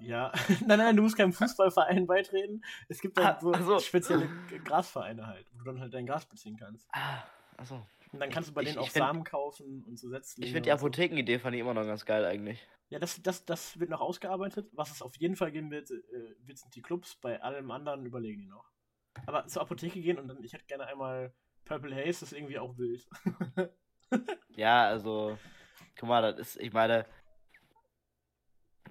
Ja, [laughs] nein, nein, du musst keinem Fußballverein beitreten. Es gibt Ah, so ach so. spezielle Grasvereine halt, wo du dann halt dein Gras beziehen kannst. Ah, achso. Und dann kannst du bei Ich- denen ich auch find- Samen kaufen und so Setzlinge. Ich finde die. Apothekenidee fand ich immer noch ganz geil eigentlich. Ja, das, das, das wird noch ausgearbeitet. Was es auf jeden Fall geben wird, äh, wird sind die Clubs. Bei allem anderen überlegen die noch. Aber zur Apotheke gehen und dann, ich hätte gerne einmal Purple Haze, ist irgendwie auch wild. [laughs] Ja, also, guck mal, das ist, ich meine,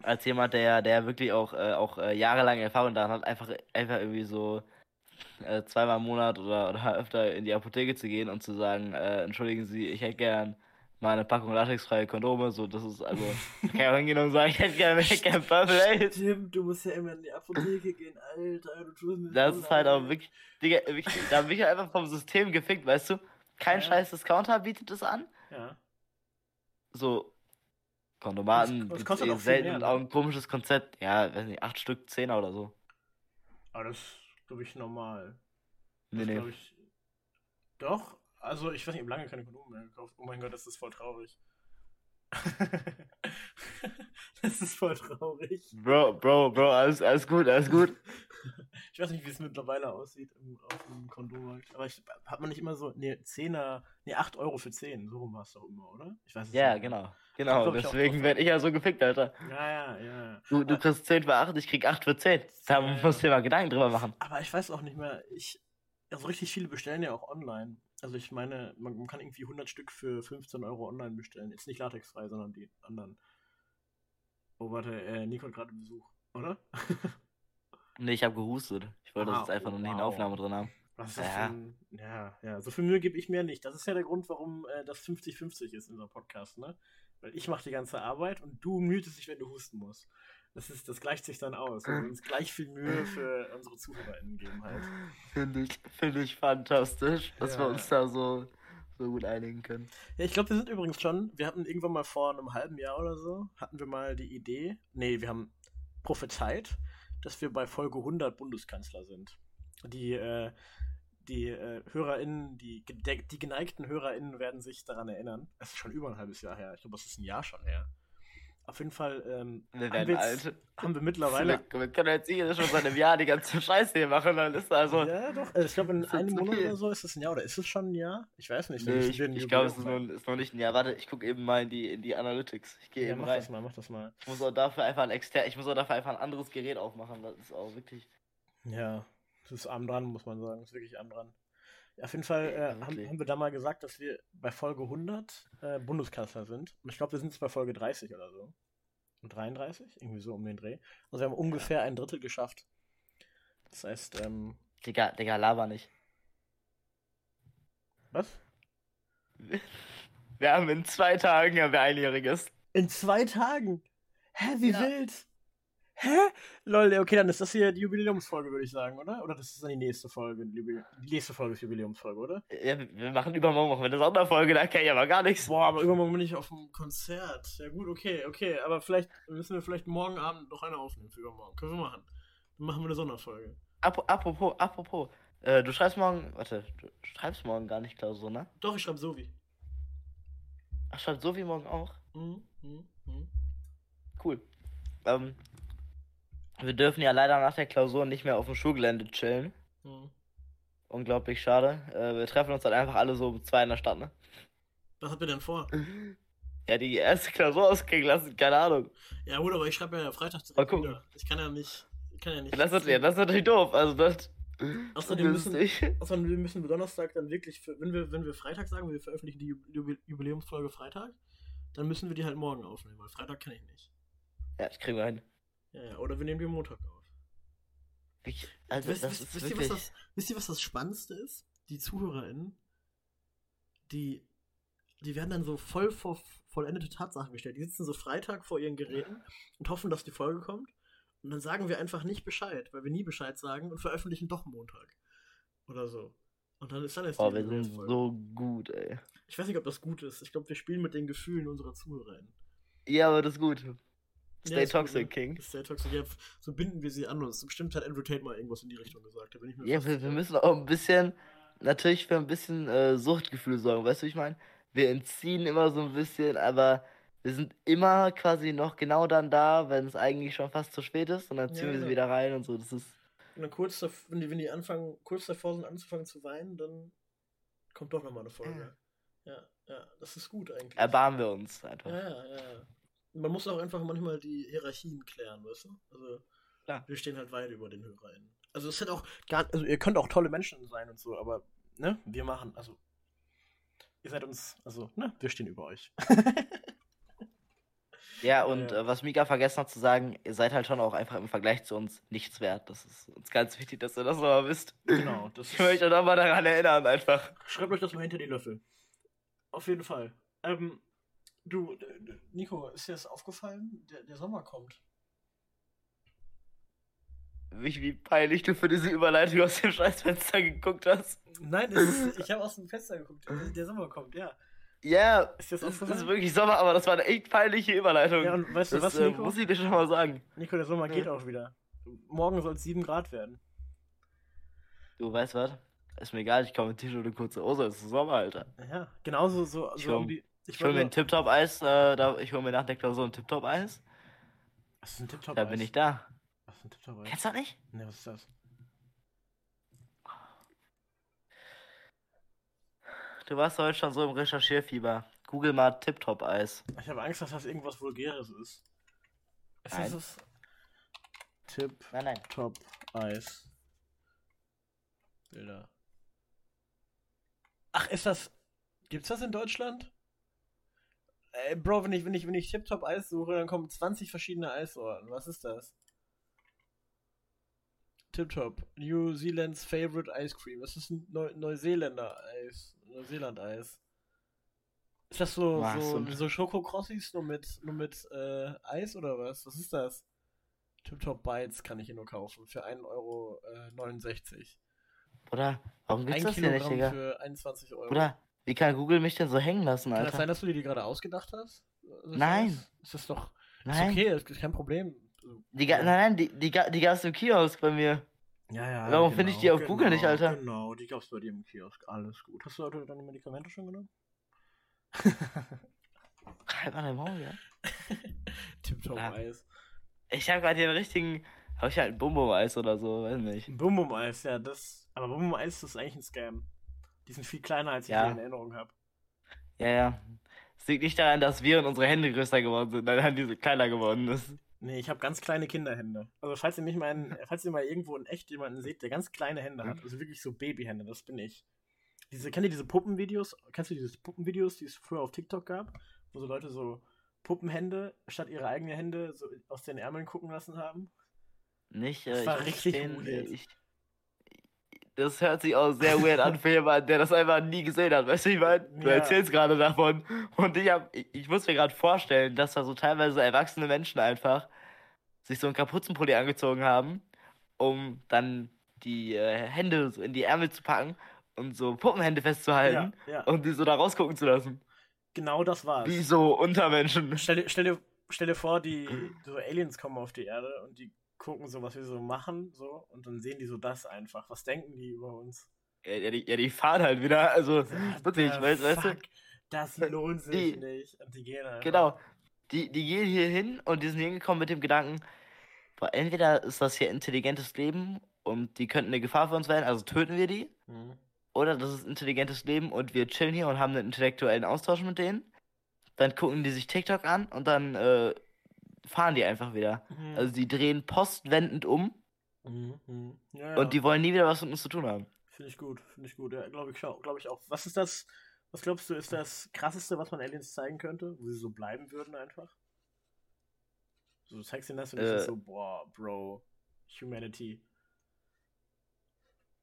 als jemand, der, der wirklich auch, äh, auch äh, jahrelang Erfahrung daran hat, einfach, einfach irgendwie so äh, zweimal im Monat oder, oder [laughs] öfter in die Apotheke zu gehen und zu sagen, äh, entschuldigen Sie, ich hätte gern mal eine Packung latexfreie Kondome, so, das ist, also, ich kann ja auch hingehen und sagen, ich hätte gerne, ich gerne Purple Haze. Tim, du musst ja immer in die Apotheke gehen, Alter. Du tust mir Das ist halt auch wirklich, Digga, wirklich, da bin ich halt einfach vom System gefickt, weißt du? Kein Ja. scheiß Discounter bietet es an. Ja. so Kondomaten Das- das kostet eh auch selten mehr, und ne? auch ein komisches Konzept. Ja, weiß nicht, acht Stück, Zehner oder so. Aber das ist, glaube ich, normal. Nee, Das nee. glaub ich. Doch, also ich weiß nicht, ich habe lange keine Kondome mehr gekauft. Oh mein Gott, das ist voll traurig. [laughs] das ist voll traurig. Bro, Bro, Bro, alles, alles gut, alles gut. Ich weiß nicht, wie es mittlerweile aussieht im, auf dem Kondommarkt. Aber ich, hat man nicht immer so, nee, 10er, nee, 8 Euro für 10. So rum war es doch immer, oder? Ich weiß es Ja, nicht mehr. genau. Genau, glaub deswegen werde ich ja so gefickt, Alter. Ja, ja, ja. Du, du kriegst 10 für 8, ich krieg 8 für 10. Da Ja, ja. musst du dir mal Gedanken drüber machen. Aber ich weiß auch nicht mehr, ich, also richtig viele bestellen ja auch online. Also ich meine, man, man kann irgendwie 100 Stück für 15 Euro online bestellen. Jetzt nicht latexfrei, sondern die anderen. Oh, warte, äh, Nico hat gerade Besuch, oder? [laughs] Nee, ich habe gehustet. Ich wollte Ah, das jetzt einfach oh, noch nicht in wow. Aufnahme drin haben. Was ist Ja. ein, ja, ja, so viel Mühe gebe ich mir nicht. Das ist ja der Grund, warum äh, das 50-50 ist, unser Podcast, ne? Weil ich mache die ganze Arbeit und du mühtest dich, wenn du husten musst. Das, ist, das gleicht sich dann aus. Wir uns gleich viel Mühe für unsere ZuhörerInnen geben halt. Finde ich, finde ich fantastisch, dass wir Ja. uns da so, so gut einigen können. Ja, ich glaube, wir sind übrigens schon, wir hatten irgendwann mal vor einem halben Jahr oder so, hatten wir mal die Idee, nee, wir haben prophezeit, dass wir bei Folge 100 Bundeskanzler sind. Die, äh, die äh, HörerInnen, die, die geneigten HörerInnen werden sich daran erinnern. Es ist schon über ein halbes Jahr her. Ich glaube, es ist ein Jahr schon her. Auf jeden Fall ähm, Wir haben, werden alt. haben wir mittlerweile. Wir, können jetzt hier schon seit einem Jahr die ganze Scheiße hier machen, dann ist also. ja, doch. Äh, ich glaube, in einem Monat viel. oder so ist es ein Jahr. Oder ist es schon ein Jahr? Ich weiß nicht. Nee, ich, ich glaube, es ist noch, ist noch nicht ein Jahr. Warte, ich gucke eben mal in die, in die Analytics. Ich gehe. Ja, eben mach rein. das mal, mach das mal. Ich muss auch dafür einfach ein exter ich muss auch dafür einfach ein anderes Gerät aufmachen. Das ist auch wirklich. Ja, das ist arm dran, muss man sagen. Das ist wirklich arm dran. Ja, Auf jeden Fall Ja, äh, haben, haben wir da mal gesagt, dass wir bei Folge 100 äh, Bundeskanzler sind. Und ich glaube, wir sind jetzt bei Folge 30 oder so. Und 33? Irgendwie so um den Dreh. Also wir haben ungefähr ein Drittel geschafft. Das heißt, ähm, Digga, Digga, laber nicht. was? Wir haben in zwei Tagen haben wir einjähriges. In zwei Tagen? Hä, wie Ja. wild? Hä? Lol, okay, dann ist das hier die Jubiläumsfolge, würde ich sagen, oder? Oder das ist dann die nächste Folge, die nächste Folge ist Jubiläumsfolge, oder? Ja, wir- machen übermorgen machen wir eine Sonderfolge, da kann ich aber gar nichts. Boah, aber übermorgen bin ich auf dem Konzert. Ja gut, okay, okay. Aber vielleicht müssen wir vielleicht morgen Abend noch eine aufnehmen für übermorgen. Können wir machen. Dann machen wir eine Sonderfolge. Ap apropos, apropos. Äh, du schreibst morgen, warte, du schreibst morgen gar nicht Klausur, ne? Doch, ich schreibe so wie. Ach, schreibt Sophie morgen auch? Mhm, mhm, mhm. Cool. Ähm, wir dürfen ja leider nach der Klausur nicht mehr auf dem Schulgelände chillen. mhm. Unglaublich schade. Äh, wir treffen uns dann einfach alle so um zwei in der Stadt, ne? Was habt ihr denn vor? Ja, die erste Klausur ausgehen lassen, keine Ahnung. Ja gut, aber ich schreibe ja Freitag direkt gucken. wieder. Ich kann ja nicht, kann ja nicht. Das ist, ja, das ist natürlich doof. Also das. Außerdem das müssen, außerdem wir müssen wir Donnerstag dann wirklich, für, wenn, wir, wenn wir Freitag sagen, wir veröffentlichen die Jubil- Jubiläumsfolge Freitag, dann müssen wir die halt morgen aufnehmen, weil Freitag kann ich nicht. Ja, ich kriege einen. Ja, ja, oder wir nehmen die Montag auf. Ich, also wisst, das wisst, ist wisst, ihr, was wirklich. das, wisst ihr, was das Spannendste ist? Die ZuhörerInnen, die, die werden dann so voll vor vollendete Tatsachen gestellt. Die sitzen so Freitag vor ihren Geräten und hoffen, dass die Folge kommt. Und dann sagen wir einfach nicht Bescheid, weil wir nie Bescheid sagen und veröffentlichen doch Montag. Oder so. Und dann ist dann erst Oh, die wir sind so gut, ey. Ich weiß nicht, ob das gut ist. Ich glaube, wir spielen mit den Gefühlen unserer ZuhörerInnen. Ja, aber das ist gut. Stay Ja, ist gut, toxic, ne? King. Stay toxic. Ja, so binden wir sie an uns. Bestimmt hat Andrew Tate mal irgendwas in die Richtung gesagt. Da bin ich mir Ja, wir, wir müssen auch ein bisschen, natürlich für ein bisschen äh, Suchtgefühl sorgen, weißt du, wie ich meine? Wir entziehen immer so ein bisschen, aber wir sind immer quasi noch genau dann da, wenn es eigentlich schon fast zu spät ist und dann Ja, ziehen wir sie genau. wieder rein und so. Das ist, Und dann kurz, dav- wenn die, wenn die anfangen, kurz davor sind anzufangen zu weinen, dann kommt doch nochmal eine Folge. Ja, ja, das ist gut eigentlich. erbarmen wir uns einfach. Ja, ja, ja. Man muss auch einfach manchmal die Hierarchien klären, weißt du? Also, Klar. wir stehen halt weit über den HörerInnen. Also, es hat auch gar also ihr könnt auch tolle Menschen sein und so, aber, ne, wir machen, also, ihr seid uns, also, ne, wir stehen über euch. [laughs] Ja, und Ja. Äh, was Mika vergessen hat zu sagen, ihr seid halt schon auch einfach im Vergleich zu uns nichts wert. Das ist uns ganz wichtig, dass ihr das nochmal wisst. Genau, das [laughs] Ich möchte euch nochmal daran erinnern, einfach. Schreibt euch das mal hinter die Löffel. Auf jeden Fall. Ähm, du, Nico, ist dir das aufgefallen? Der, der Sommer kommt. Wie, wie peinlich du für diese Überleitung aus dem Scheißfenster geguckt hast. Nein, ist, ich habe aus dem Fenster geguckt. Der Sommer kommt, ja. Ja, Ist dir das es ist wirklich Sommer, aber das war eine echt peinliche Überleitung. Ja, und weißt du das was, äh, Nico? muss ich dir schon mal sagen. Nico, der Sommer geht Ja. auch wieder. Morgen soll es 7 Grad werden. Du weißt was? Ist mir egal, ich komme mit T-Shirt und kurze Hose, es ist Sommer, Alter. Ja, genauso so, so um die. Ich hole mir ein Tip-Top-Eis, äh, da, ich hole mir nach der Klausur ein Tip-Top-Eis. Was ist ein Tip-Top? Da bin ich da. Was ist ein Tip-Top? Kennst du das nicht? Ne, was ist das? Du warst heute schon so im Recherchierfieber. Google mal Tip-Top-Eis. Ich habe Angst, dass das irgendwas Vulgäres ist. Ist Nein. das Tip Nein, nein. Top Eis. Bilder. Ach, ist das. Gibt's das in Deutschland? Ey, Bro, wenn ich, wenn ich, wenn ich Tip Top Eis suche, dann kommen 20 verschiedene Eissorten. Was ist das? Tip Top. New Zealand's favorite ice cream. Das ist ein Neu Neuseeländer Eis. Neuseeland Eis. Ist das so, Was so, so Schokokrossis nur mit, nur mit äh, Eis oder was? Was ist das? Tip Top Bites kann ich hier nur kaufen. Für 1,69 Euro. Äh, 69. Oder? Warum gibt's Ein das hier nicht, Kilogramm Digga? für 21 Euro. Oder? Wie kann Google mich denn so hängen lassen, Kann das Alter? sein, dass du dir die gerade ausgedacht hast? Also, Nein. Ist, ist das doch. Nein. Ist okay, das ist kein Problem. Also, Die, nein, nein, die, die, die gab's im Kiosk bei mir. Ja, ja. Warum finde ich die auf Google nicht, Alter? Genau, die gab's bei dir im Kiosk. Alles gut. Hast du heute deine Medikamente schon genommen? [laughs] Halt mal dein Maul, ja? [laughs] Tipptopp. Eis. Ich habe gerade den richtigen. Hab ich halt ein Bumbo-Eis oder so, weiß nicht. Bum Bum Eis, ja, das. Aber Bum Bum Eis ist eigentlich ein Scam. Die sind viel kleiner, als ich Ja. die in Erinnerung habe. Ja, ja. Es liegt nicht daran, dass wir und unsere Hände größer geworden sind, sondern die sind kleiner geworden ist. Nee, ich habe ganz kleine Kinderhände. Also falls ihr mich mal, in, falls ihr mal irgendwo in echt jemanden seht, der ganz kleine Hände hat, also wirklich so Babyhände, das bin ich. Diese, kennt ihr diese Puppenvideos? Kennst du diese Puppenvideos, die es früher auf TikTok gab? Wo so Leute so Puppenhände statt ihre eigenen Hände so aus den Ärmeln gucken lassen haben? Nicht, Das äh, war ich muss richtig gestehen, weird. ich, das hört sich auch sehr weird an für jemanden, der das einfach nie gesehen hat. Weißt du, ich meine, du Ja. erzählst gerade davon. Und ich hab, ich, ich muss mir gerade vorstellen, dass da so teilweise erwachsene Menschen einfach sich so einen Kapuzenpulli angezogen haben, um dann die äh, Hände so in die Ärmel zu packen und so Puppenhände festzuhalten ja, ja. und die so da rausgucken zu lassen. Genau das war's. Wie so Untermenschen. Stell stell, dir, stell dir vor, die so Aliens kommen auf die Erde und die gucken so, was wir so machen, so, und dann sehen die so das einfach. Was denken die über uns? Ja, ja, die, ja, die fahren halt wieder. Also, wirklich, Ah, weißt, weißt du? Das lohnt sich Die- nicht. Und die gehen einfach. Genau. Die, die gehen hier hin und die sind hingekommen mit dem Gedanken, boah, entweder ist das hier intelligentes Leben und die könnten eine Gefahr für uns werden, also töten wir die, Mhm. oder das ist intelligentes Leben und wir chillen hier und haben einen intellektuellen Austausch mit denen. Dann gucken die sich TikTok an und dann äh, fahren die einfach wieder. Mhm. Also die drehen postwendend um Mhm, mhm. Ja, ja. Und die wollen nie wieder was mit uns zu tun haben. Finde ich gut, finde ich gut. Ja, glaube ich, glaube ich auch. Was ist das, was glaubst du, ist das krasseste, was man Aliens zeigen könnte? Wo sie so bleiben würden einfach? So, du zeigst ihnen das und Äh. ist so, boah, Bro, Humanity.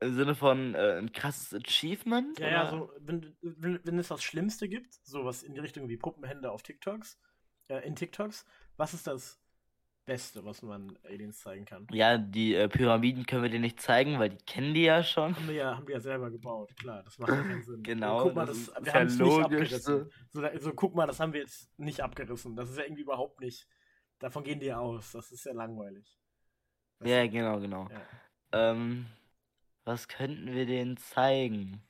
Im Sinne von äh, ein krasses Achievement? Ja, ja, oder? so, wenn, wenn, wenn es das Schlimmste gibt, sowas in die Richtung wie Puppenhände auf TikToks, äh, in TikToks, was ist das Beste, was man Aliens zeigen kann? Ja, die äh, Pyramiden können wir dir nicht zeigen, weil die kennen die ja schon. Haben wir ja, haben wir ja selber gebaut, klar, das macht ja keinen Sinn. [laughs] Genau, guck mal, das das, wir haben es nicht logisch, abgerissen. So, da- so, guck mal, das haben wir jetzt nicht abgerissen. Das ist ja irgendwie überhaupt nicht. Davon gehen die ja aus. Das ist ja langweilig. Weißt Ja, genau, genau. Ja. Ähm, was könnten wir denen zeigen?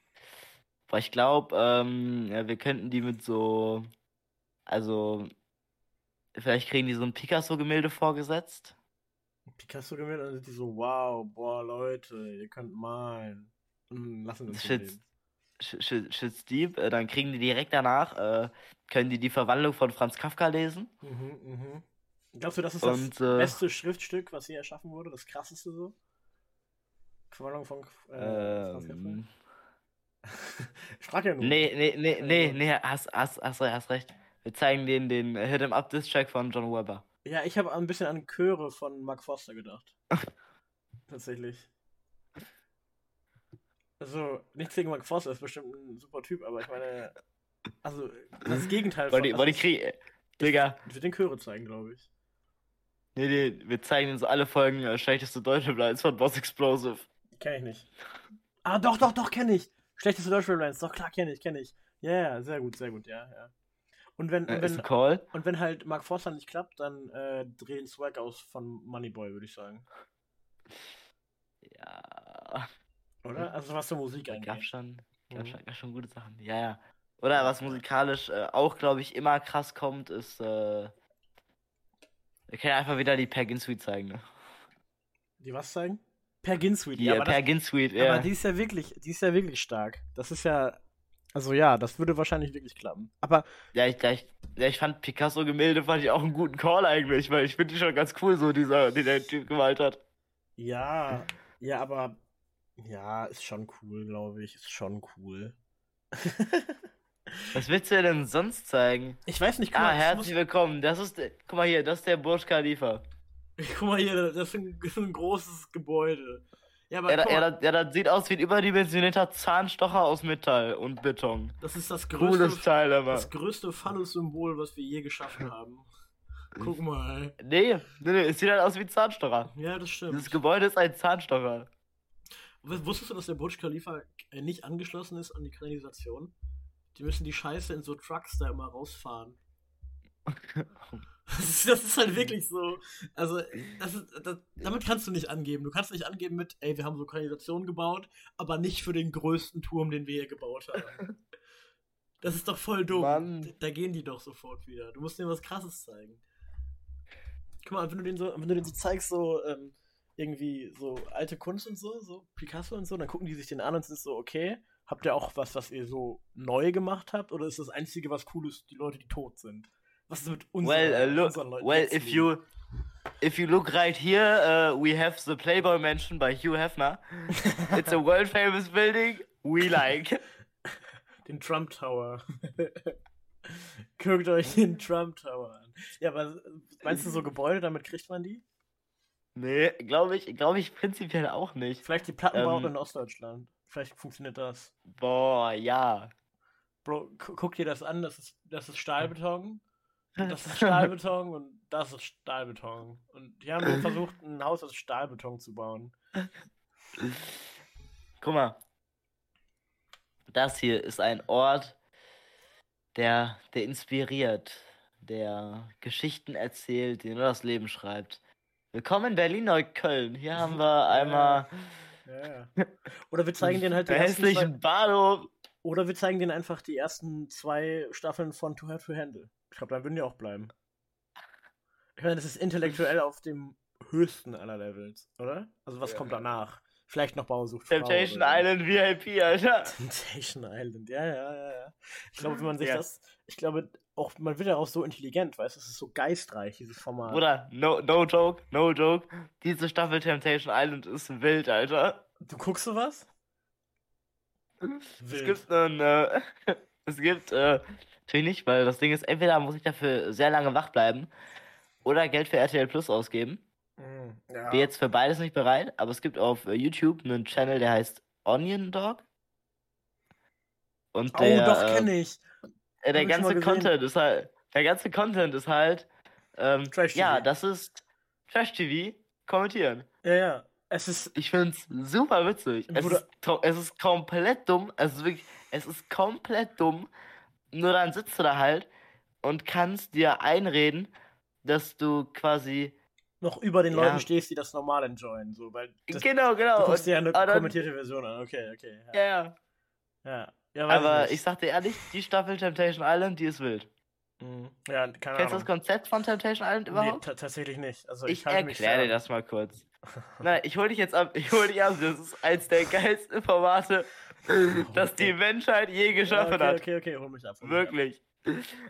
Boah, ich glaube, ähm, ja, wir könnten die mit so, also, vielleicht kriegen die so ein Picasso-Gemälde vorgesetzt. Picasso gemälde, dann sind die so, wow, boah, Leute, ihr könnt malen. Und lassen uns Shit. leben. Sh- Sh- Shit's deep. Dann kriegen die direkt danach, äh, können die die Verwandlung von Franz Kafka lesen. Mhm, mhm. Glaubst du, das ist Und, das äh, beste Schriftstück, was hier erschaffen wurde? Das krasseste so? Verwandlung von äh, Franz Kafka? Ähm, [laughs] Ich frag ja nur. nee, nee, nee, nee, nee, hast, hast, hast, hast recht. Wir zeigen denen den Hit 'em Up Diss Track von John Webber. Ja, ich habe ein bisschen an Chöre von Mark Foster gedacht. [laughs] Tatsächlich. Also, nichts gegen Mark Foster, ist bestimmt ein super Typ, aber ich meine, also, das Gegenteil Wollen die, also, die Krieg. Digga, Ich würde den Chöre zeigen, glaube ich. nee, nee, wir zeigen ihnen so alle Folgen äh, schlechteste deutsche Blinds von Boss Explosive. Kenn ich nicht. Ah, doch, doch, doch, kenne ich. Schlechteste Deutsche Lines, doch, klar, kenne ich, kenne ich. Ja, ja, sehr gut, sehr gut, ja, ja. Und wenn, Äh, wenn, und wenn halt Mark Foster nicht klappt, dann äh, drehen Swag aus von Moneyboy, würde ich sagen. Ja, Oder? Also, was für Musik gab eigentlich. schon, gab Mhm. schon, gab schon gute Sachen. Ja, ja. Oder was musikalisch äh, auch, glaube ich, immer krass kommt, ist, äh, wir können einfach wieder die Pergin Suite zeigen, ne? Die was zeigen? Per Ginsuite, Die ja, äh, aber, das, Suite, ja. aber die ist ja wirklich, die ist ja wirklich stark. Das ist ja, also ja, das würde wahrscheinlich wirklich klappen. Aber Ja, ich, ja, ich, ja, ich fand Picasso-Gemälde fand ich auch einen guten Call eigentlich, weil ich finde die schon ganz cool, so dieser, den der Typ gemalt hat. ja, ja, aber ja, ist schon cool, glaube ich, ist schon cool. Was willst du denn sonst zeigen? ich weiß nicht, guck Ah, mal, es herzlich willkommen. Das ist, der- guck mal hier, das ist der Burj Khalifa. muss, [laughs] guck mal hier, das ist ein, das ist ein großes Gebäude. Ja, aber da, guck ja, mal, das, das sieht aus wie ein überdimensionierter Zahnstocher aus Metall und Beton. das ist das Cooles größte, Teil, aber. das größte Phallus-Symbol, was wir je geschaffen haben. Guck mal. Nee, nee, nee, es sieht halt aus wie ein Zahnstocher. Ja, das stimmt. Dieses Gebäude ist ein Zahnstocher. Wusstest du, dass der Burj Khalifa äh, nicht angeschlossen ist an die Kanalisation? Die müssen die Scheiße in so Trucks da immer rausfahren. [laughs] Das ist, das ist halt wirklich so. Also, das ist, das, damit kannst du nicht angeben. Du kannst nicht angeben mit, ey, wir haben so Kanalisation gebaut, aber nicht für den größten Turm, den wir hier gebaut haben. [laughs] Das ist doch voll dumm. Mann. Da, da gehen die doch sofort wieder. Du musst denen was krasses zeigen. Guck mal, wenn du den so, wenn du den so zeigst, so, ähm, irgendwie so alte Kunst und so, so Picasso und so, dann gucken die sich den an und sind so, okay, habt ihr auch was, was ihr so neu gemacht habt? Oder ist das Einzige, was cool ist, die Leute, die tot sind? Was ist mit unseren, Well, uh, look, unseren Leuten well, if you, if you look right here, uh, we have the Playboy Mansion by Hugh Hefner. [laughs] It's a world famous building we like. [laughs] Den Trump Tower. [laughs] Guckt euch den Trump Tower an. Ja, aber meinst du so Gebäude, damit kriegt man die? Nee, glaube ich, glaube ich prinzipiell auch nicht. Vielleicht die Plattenbauten Ähm. in Ostdeutschland. Vielleicht funktioniert das. Boah, ja. Bro, gu- guck dir das an, das ist, das ist Stahlbeton. Und das ist [laughs] Stahlbeton und das ist Stahlbeton. Und die haben versucht, ein Haus aus Stahlbeton zu bauen. Guck mal. Das hier ist ein Ort, der, der inspiriert, der Geschichten erzählt, der nur das Leben schreibt. Willkommen in Berlin-Neukölln. Hier haben wir [laughs] einmal Ja, ja. Oder wir zeigen denen halt die den ersten zwei, hässlichen Bahnhof. Oder wir zeigen denen einfach die ersten zwei Staffeln von To Have to Handle. Ich glaube, dann würden die auch bleiben. Ich meine, das ist intellektuell auf dem höchsten aller Levels, oder? Also was Ja. kommt danach? Vielleicht noch Bausucht. Frau Temptation so. Island VIP, Alter. [laughs] Temptation Island, ja, ja, ja, ja. Ich glaube, wenn man sich Ja. das, ich glaube, auch, man wird ja auch so intelligent, weißt du, es ist so geistreich, dieses Format. Bruder, no, no joke, no joke. Diese Staffel Temptation Island ist wild, Alter. Du guckst sowas? Es gibt einen, äh, [laughs] es gibt, äh, natürlich nicht, weil das Ding ist, entweder muss ich dafür sehr lange wach bleiben oder Geld für RTL Plus ausgeben. Mm, ja. Bin jetzt für beides nicht bereit, aber es gibt auf YouTube einen Channel, der heißt Onion Dog. Und Oh, der, doch, äh, kenne ich. äh, der ganze. Content ist halt, der ganze Content ist halt, ähm, Trash-TV. ja, das ist Trash-TV kommentieren. Ja, ja. Es ist. Ich find's super witzig. Es ist, es ist komplett dumm. Es ist wirklich, es ist komplett dumm. Nur dann sitzt du da halt und kannst dir einreden, dass du quasi. noch über den Ja. Leuten stehst, die das normal enjoyen. So, weil das, genau, genau. du guckst dir ja eine dann- kommentierte Version an. Okay, okay. Ja, ja. ja. ja Aber nicht. ich sag dir ehrlich, die Staffel Temptation Island, die ist wild. Mhm. Ja, keine Kennst du das Konzept von Temptation Island Nee, überhaupt? ta- tatsächlich nicht. Also ich mich erkläre dir das mal kurz. [laughs] Nein, ich hol dich jetzt ab. Ich hol dich ab. Das ist eins der geilsten Formate, [laughs] das die Menschheit je geschaffen okay, hat. okay, okay, hol mich ab. hol mich ab. Wirklich.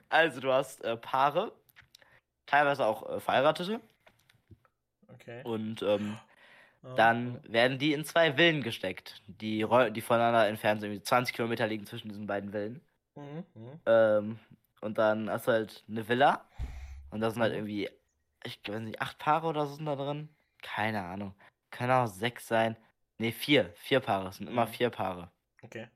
Also, du hast äh, Paare, teilweise auch äh, Verheiratete, Okay. und ähm, Ah, dann werden die in zwei Villen gesteckt, die, die voneinander entfernt sind. Irgendwie 20 Kilometer liegen zwischen diesen beiden Villen. Mhm, mhm. Ähm, und dann hast du halt eine Villa, und da sind halt irgendwie, ich weiß nicht, acht Paare oder so sind da drin. Keine Ahnung. Können auch sechs sein. Ne, vier. Vier Paare. Es sind immer Mhm. vier Paare. Okay.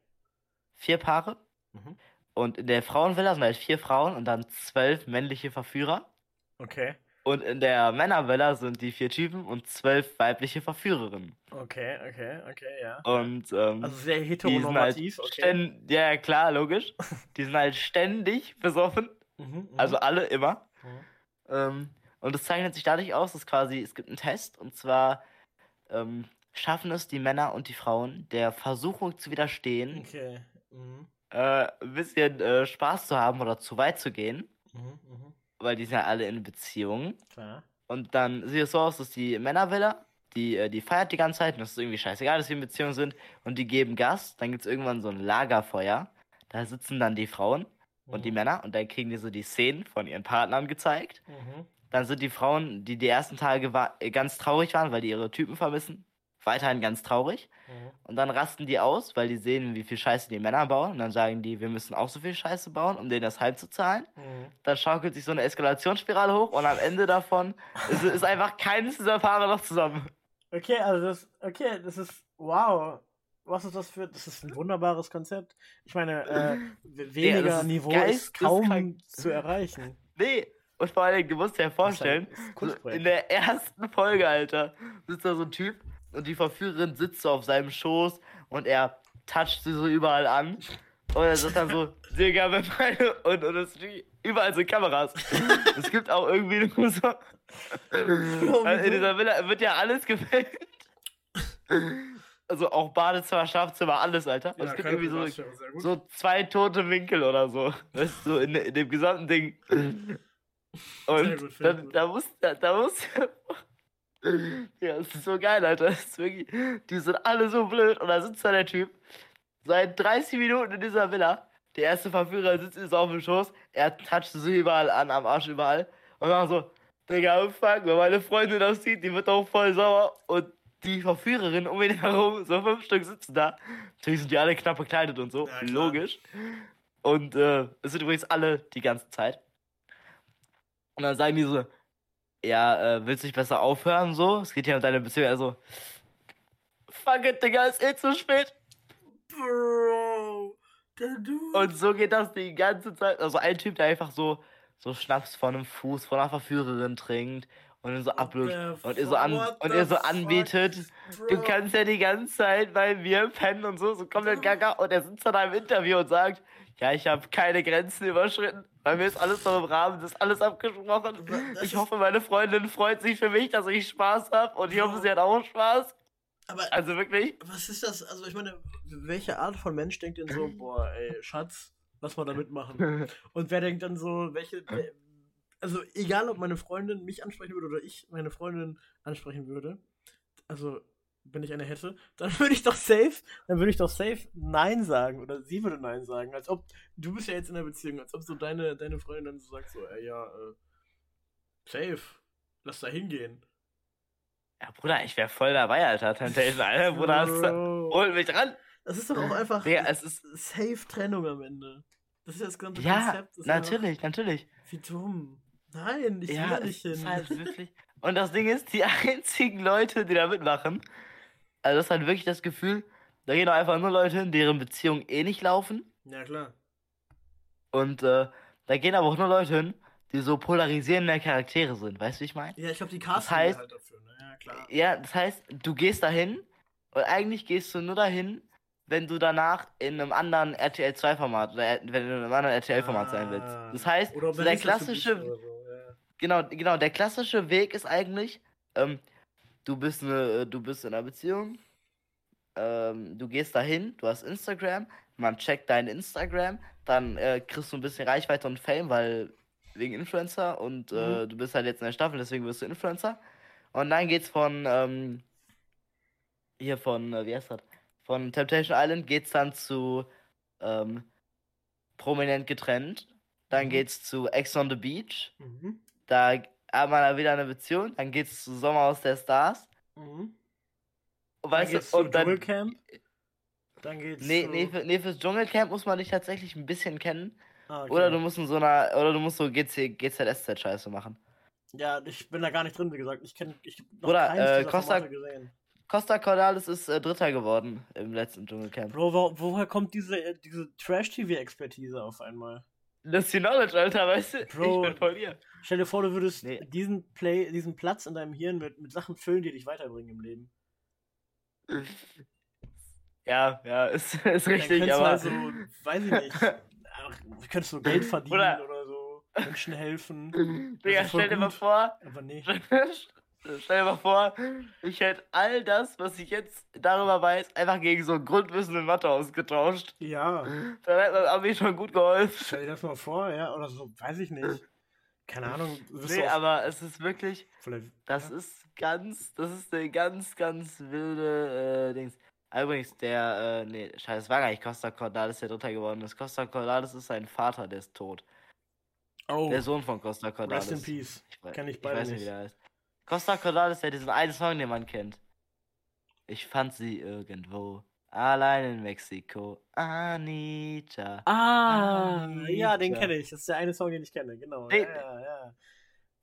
Vier Paare. Mhm. Und in der Frauenvilla sind halt vier Frauen und dann zwölf männliche Verführer. Okay. Und in der Männervilla sind die vier Typen und zwölf weibliche Verführerinnen. Okay, okay, okay, ja. Und ähm, Also sehr sind halt heteronormativ, okay. ja klar, logisch. [laughs] Die sind halt ständig besoffen, Mhm, mhm. also alle immer. Mhm. Ähm, und es zeichnet sich dadurch aus, dass quasi es gibt einen Test und zwar ähm, schaffen es die Männer und die Frauen der Versuchung zu widerstehen, Okay. Mhm. äh, ein bisschen äh, Spaß zu haben oder zu weit zu gehen, Mhm, mhm. weil die sind ja alle in Beziehungen. Klar. Und dann sieht es so aus, dass die Männervilla, die, äh, die feiert die ganze Zeit und das ist irgendwie scheißegal, dass sie in Beziehung sind und die geben Gas. Dann gibt es irgendwann so ein Lagerfeuer. Da sitzen dann die Frauen und die Mhm. Männer und dann kriegen die so die Szenen von ihren Partnern gezeigt. Mhm. Dann sind die Frauen, die die ersten Tage wa äh, ganz traurig waren, weil die ihre Typen vermissen, weiterhin ganz traurig. Mhm. Und dann rasten die aus, weil die sehen, wie viel Scheiße die Männer bauen. Und dann sagen die, wir müssen auch so viel Scheiße bauen, um denen das heimzuzahlen. Mhm. Dann schaukelt sich so eine Eskalationsspirale hoch und am Ende davon ist, ist einfach keines dieser Paare noch zusammen. Okay, also das, okay, das ist, wow. Was ist das für, das ist ein wunderbares Konzept. Ich meine, äh, [laughs] weniger das ist Niveau ist kaum geisteskrank. zu erreichen. [laughs] Nee, und vor allen Dingen, du musst dir ja vorstellen, ist so Kunstprojekt. in der ersten Folge, Alter, sitzt da so ein Typ und die Verführerin sitzt so auf seinem Schoß und er toucht sie so überall an. Und er sagt dann so, [laughs] Digga, wenn meine. Und, und es überall so Kameras. [laughs] es gibt auch irgendwie nur so. In dieser Villa wird ja alles gefilmt. Also auch Badezimmer, Schlafzimmer, alles, Alter. Und es gibt irgendwie so, so zwei tote Winkel oder so. Das ist so in, in dem gesamten Ding. [laughs] Und gut, da, da muss, da, da muss. Ja, das ist so geil, Alter. Das ist wirklich, die sind alle so blöd. Und da sitzt da der Typ seit 30 Minuten in dieser Villa. Der erste Verführer sitzt jetzt auf dem Schoß. Er toucht sie überall an, am Arsch überall. Und dann so, Digga, fuck, wenn meine Freundin das sieht, die wird auch voll sauer. Und die Verführerin um ihn herum, so fünf Stück sitzen da. Natürlich sind die alle knapp bekleidet und so, Ja, logisch. Und äh, es sind übrigens alle die ganze Zeit. Und dann sagen die so, ja, äh, willst du nicht besser aufhören so? Es geht ja um deine Beziehung. Also, fuck it, Digga, ist eh zu spät. Bro, der Dude. Und so geht das die ganze Zeit. Also ein Typ, der einfach so, so Schnaps von einem Fuß von einer Verführerin trinkt und ihn so the und ihr so, fuck? an, und ihr so fuck, anbietet. Du Bro. kannst ja die ganze Zeit bei mir pennen und so, so komplett gaga. Und er sitzt dann im Interview und sagt, ja, ich habe keine Grenzen überschritten. Bei mir ist alles noch im Rahmen, das ist alles abgesprochen. Das Ich hoffe, meine Freundin freut sich für mich, dass ich Spaß habe. Und ich hoffe, sie hat auch Spaß. Aber Also wirklich. was ist das? Also ich meine, welche Art von Mensch denkt denn so, [clears throat] boah, ey, Schatz, lass mal da mitmachen? [laughs] Und wer denkt dann so, welche. Also, egal ob meine Freundin mich ansprechen würde oder ich meine Freundin ansprechen würde. Also, wenn ich eine hätte, [laughs] dann würde ich doch safe, dann würde ich doch safe Nein sagen. Oder sie würde Nein sagen. Als ob, du bist ja jetzt in einer Beziehung, als ob so deine, deine Freundin dann so sagt, so, ey, ja, äh, safe, lass da hingehen. Ja, Bruder, ich wäre voll dabei, Alter. Temptation, Alter. [laughs] Bruder, du, hol mich dran. Das ist doch auch einfach Digga, es ist, safe Trennung am Ende. Das ist ja das ganze ja, Konzept. Das natürlich, Einfach, natürlich. wie dumm. Nein, ich will Ja, da es nicht hin. halt [laughs] wirklich. Und das Ding ist, die einzigen Leute, die da mitmachen, also das ist halt wirklich das Gefühl, da gehen einfach nur Leute hin, deren Beziehungen eh nicht laufen. Ja, klar. Und äh, da gehen aber auch nur Leute hin, die so polarisierende Charaktere sind. Weißt du, wie ich meine? Ja, ich glaube, die casten heißt- halt dafür, ne? Ja, klar. Ja, das heißt, du gehst dahin und eigentlich gehst du nur dahin, wenn du danach in einem anderen RTL 2 Format oder wenn du in einem anderen RTL Format sein willst. Ah. Das heißt, so der klassische so, ja. genau, genau, der klassische Weg ist eigentlich, ähm, du bist eine, du bist in einer Beziehung, ähm, du gehst dahin, du hast Instagram, man checkt dein Instagram, dann äh, kriegst du ein bisschen Reichweite und Fame, weil wegen Influencer und äh, du bist halt jetzt in der Staffel, deswegen wirst du Influencer. Und dann geht's von ähm, hier von, äh, wie heißt das? Von Temptation Island geht's dann zu ähm, prominent getrennt. Dann Mhm. geht's zu Ex on the Beach. Mhm. Da hat man da wieder eine Beziehung. Dann geht's zu Sommerhaus der Stars. Mhm. Und Dann weißt geht's du, und dann. Dschungelcamp. Dann geht's Nee, nee, für, nee, fürs Dschungelcamp muss man dich tatsächlich ein bisschen kennen. Ah, okay. Oder du musst in so einer, oder du musst so GC, GZSZ-Scheiße machen. Ja, ich bin da gar nicht drin, wie gesagt. Ich kenne ich noch keins äh, Costa- Formate gesehen. Costa Cordalis ist äh, Dritter geworden im letzten Dschungelcamp. Bro, wo, woher kommt diese, äh, diese Trash-TV-Expertise auf einmal? Das ist die Knowledge, Alter, weißt du? Bro. Ich bin voll hier. Stell dir vor, du würdest Nee. diesen Play, diesen Platz in deinem Hirn mit, mit Sachen füllen, die dich weiterbringen im Leben. Ja, ja, ist, ist richtig, aber. halt so, weiß ich nicht, [laughs] könntest du Geld verdienen Oder- oder, so, Menschen helfen. Digga, Also stell dir mal vor, Aber nee. [laughs] stell dir mal vor, ich hätte all das, was ich jetzt darüber weiß, einfach gegen so ein Grundwissen in Mathe ausgetauscht. Ja, Dann hätte das Abi schon gut geholfen. stell dir das mal vor, ja, oder so, weiß ich nicht. Keine Ahnung. Nee, aber es ist wirklich, das ja. ist ganz, das ist eine ganz, ganz wilde äh, Dings. Ah, Übrigens, der, äh, nee, scheiße, es war gar nicht Costa Cordalis, der Dritter geworden ist. Costa Cordalis ist sein Vater, der ist tot. Oh, Der Sohn von Costa Cordalis. rest in peace. Ich, Kenn ich ich beide weiß nicht, nicht. wie der heißt. Costa Cordalis, der diesen einen Song, den man kennt. Ich fand sie irgendwo. Allein in Mexiko. Anita. Ah, ja, den Anita. kenne ich. Das ist der eine Song, den ich kenne, genau. Nee. Ja, ja.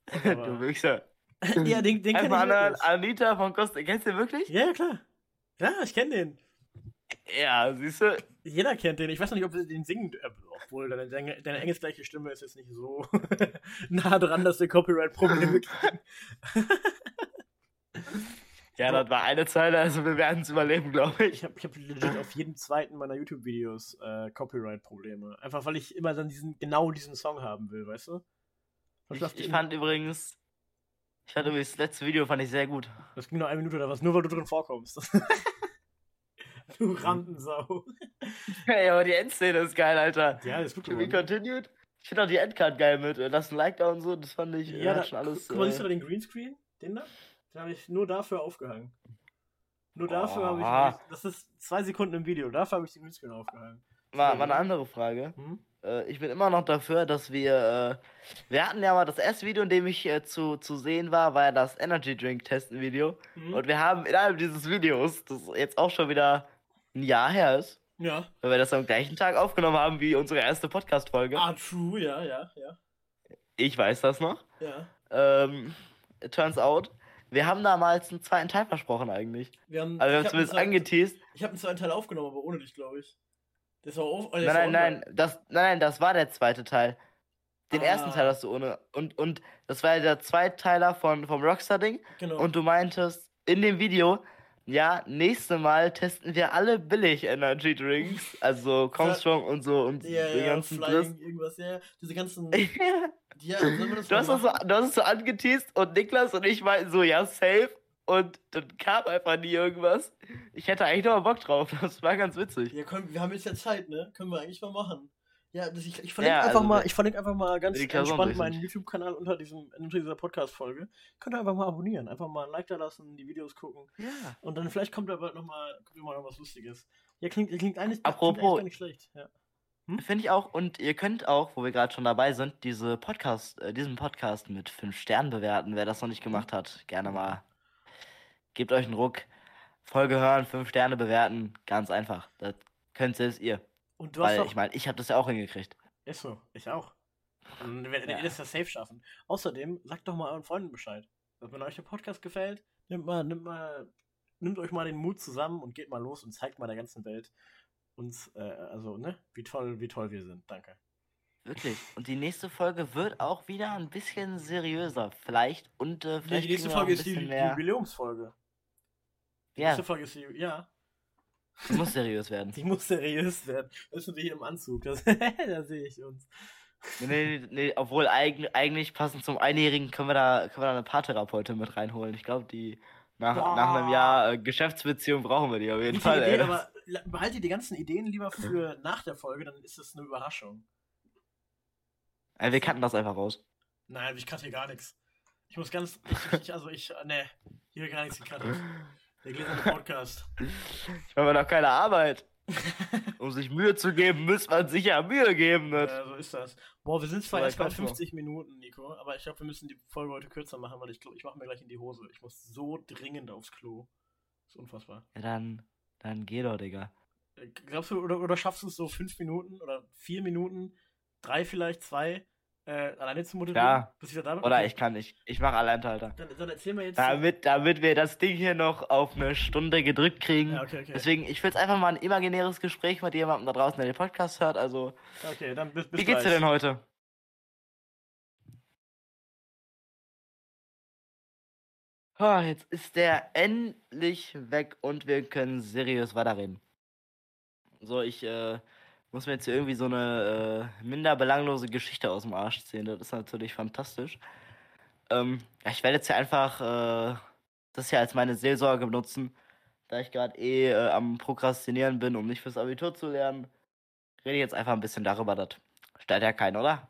[laughs] du Wichser. ja. [laughs] ja, den, den kenne ich wirklich. Anita von Costa. Kennst du den wirklich? Ja, ja, klar. Ja, ich kenne den. Ja, siehst du? Jeder kennt den. Ich weiß noch nicht, ob wir den singen, obwohl deine, deine, engelsgleiche Stimme ist jetzt nicht so [laughs] nah dran, dass wir Copyright-Probleme [laughs] kriegen. Ja, das war eine Zeile, also wir werden es überleben, glaube ich. Ich habe hab legit auf jedem zweiten meiner YouTube-Videos äh, Copyright-Probleme. Einfach weil ich immer dann diesen, genau diesen Song haben will, weißt du? Ich, ich fand übrigens, ich fand übrigens das letzte Video fand ich sehr gut. Das ging nur eine Minute oder was, nur weil du drin vorkommst. [laughs] du Rampensau. [laughs] Hey, aber die Endszene ist geil, Alter. Ja, das ist gut To continued. Ich finde auch die Endcard geil mit. äh, Lass ein Like da und so. Das fand ich äh, Ja, da, schon alles. guck mal, siehst du Äh, den Greenscreen? Den da? Den habe ich nur dafür aufgehangen. Nur dafür habe Oha. ich. Das ist zwei Sekunden im Video. Dafür habe ich den Greenscreen aufgehangen. mal, mal eine andere Frage. Hm? Äh, ich bin immer noch dafür, dass wir. Äh, wir hatten ja mal das erste Video, in dem ich äh, zu, zu sehen war, war ja das Energy Drink Testen Video. Hm? Und wir haben innerhalb dieses Videos, das jetzt auch schon wieder ein Jahr her ist, Ja. weil wir das am gleichen Tag aufgenommen haben wie unsere erste Podcast-Folge. Ah, true, ja, ja, ja. Ich weiß das noch. Ja. Ähm, it turns out, wir haben damals einen zweiten Teil versprochen eigentlich. Wir haben, Also wir ich haben hab zumindest angeteased. Ich habe einen zweiten Teil aufgenommen, aber ohne dich, glaube ich. Das war auf. Nein, das nein, nein, online. das, nein, nein, das war der zweite Teil. Den Ah. ersten Teil hast du ohne. Und, und das war ja der Zweiteiler von, vom Rockstar-Ding. Genau. Und du meintest in dem Video, ja, nächste Mal testen wir alle billig Energy Drinks. Also [laughs] Comstrong und so und ja, den ja, ganzen Flying, irgendwas, ja. Diese ganzen. [laughs] Ja, du, hast das so, du hast es so angeteased und Niklas und ich meinten so, ja, safe. Und dann kam einfach nie irgendwas. Ich hätte eigentlich noch mal Bock drauf. [laughs] Das war ganz witzig. Ja, komm, wir haben jetzt ja Zeit, ne? Können wir eigentlich mal machen. Ja, ich, ich verlinke Ja, einfach also mal, der- ich verlinke einfach mal ganz entspannt meinen. YouTube-Kanal unter diesem, unter dieser Podcast-Folge. Könnt ihr einfach mal abonnieren, einfach mal ein Like da lassen, die Videos gucken. Ja. Und dann vielleicht kommt da bald nochmal mal noch was Lustiges. Ja, klingt, klingt eigentlich Apropos- klingt eigentlich gar nicht schlecht. Ja. Finde ich auch. Und ihr könnt auch, wo wir gerade schon dabei sind, diese Podcast, äh, diesen Podcast mit 5 Sternen bewerten. Wer das noch nicht gemacht hat, gerne mal. Gebt euch einen Ruck. Folge hören, 5 Sterne bewerten. Ganz einfach. Das könnt selbst ihr. Und du hast Weil doch. ich meine, ich habe das ja auch hingekriegt. Ist so, ich auch. Dann werdet Ja. ihr das ja safe schaffen. Außerdem, sagt doch mal euren Freunden Bescheid. Also, wenn euch der Podcast gefällt, nimmt mal, nimmt mal, nimmt euch mal den Mut zusammen und geht mal los und zeigt mal der ganzen Welt uns, äh, also, ne, wie toll, wie toll wir sind. Danke. Wirklich. Und die nächste Folge wird auch wieder ein bisschen seriöser. Vielleicht. Und äh, vielleicht. die nächste wir auch Folge ist die mehr. Jubiläumsfolge. Die Ja, nächste Folge ist die, ja, die muss seriös werden. die muss seriös werden. Das sind wir hier im Anzug, das, [laughs] da sehe ich uns. Nee, nee, nee, obwohl eigentlich, eigentlich passend zum Einjährigen können wir da, können wir da eine Paartherapeutin mit reinholen. Ich glaube, die nach, nach einem. Jahr äh, Geschäftsbeziehung brauchen wir die auf jeden Gute Fall. Idee, ey. aber behaltet die ganzen Ideen lieber für nach der Folge, dann ist das eine Überraschung. Ey, wir kannten das einfach raus. Nein, ich kann hier gar nichts. Ich muss ganz, ich, ich also ich, ne, hier gar nichts gekattet. [laughs] Der gläserne Podcast. Ich mir doch keine Arbeit. Um sich Mühe zu geben, muss man sich ja Mühe geben. Ne? Ja, so ist das. Boah, wir sind zwar erst bei kommt's noch. 50 Minuten, Nico, aber ich glaube, wir müssen die Folge heute kürzer machen, weil ich glaube, ich mache mir gleich in die Hose. Ich muss so dringend aufs Klo. Ist unfassbar. Ja, dann, dann geh doch, Digga. Äh, Glaubst du, oder, oder schaffst du es so fünf Minuten oder vier Minuten, drei vielleicht, zwei, äh, alleine zu moderieren? Ja. Bis ich wieder da bin? Oder Okay. ich kann nicht. Ich mache Alleinhalter. Dann, dann erzähl mir jetzt. Damit, damit wir das Ding hier noch auf eine Stunde gedrückt kriegen. Ja, okay, okay. Deswegen, ich will jetzt einfach mal ein imaginäres Gespräch mit jemandem da draußen, der den Podcast hört. Also, Okay, dann bis, bis wie geht's dir denn heute? Ah, jetzt ist der endlich weg und wir können seriös weiterreden. So, ich äh, muss mir jetzt hier irgendwie so eine äh, minder belanglose Geschichte aus dem Arsch ziehen. Das ist natürlich fantastisch. Ähm, ja, ich werde jetzt hier einfach äh, das hier als meine Seelsorge benutzen, da ich gerade eh äh, am Prokrastinieren bin, um nicht fürs Abitur zu lernen. Rede ich jetzt einfach ein bisschen darüber, das stört ja keinen, oder?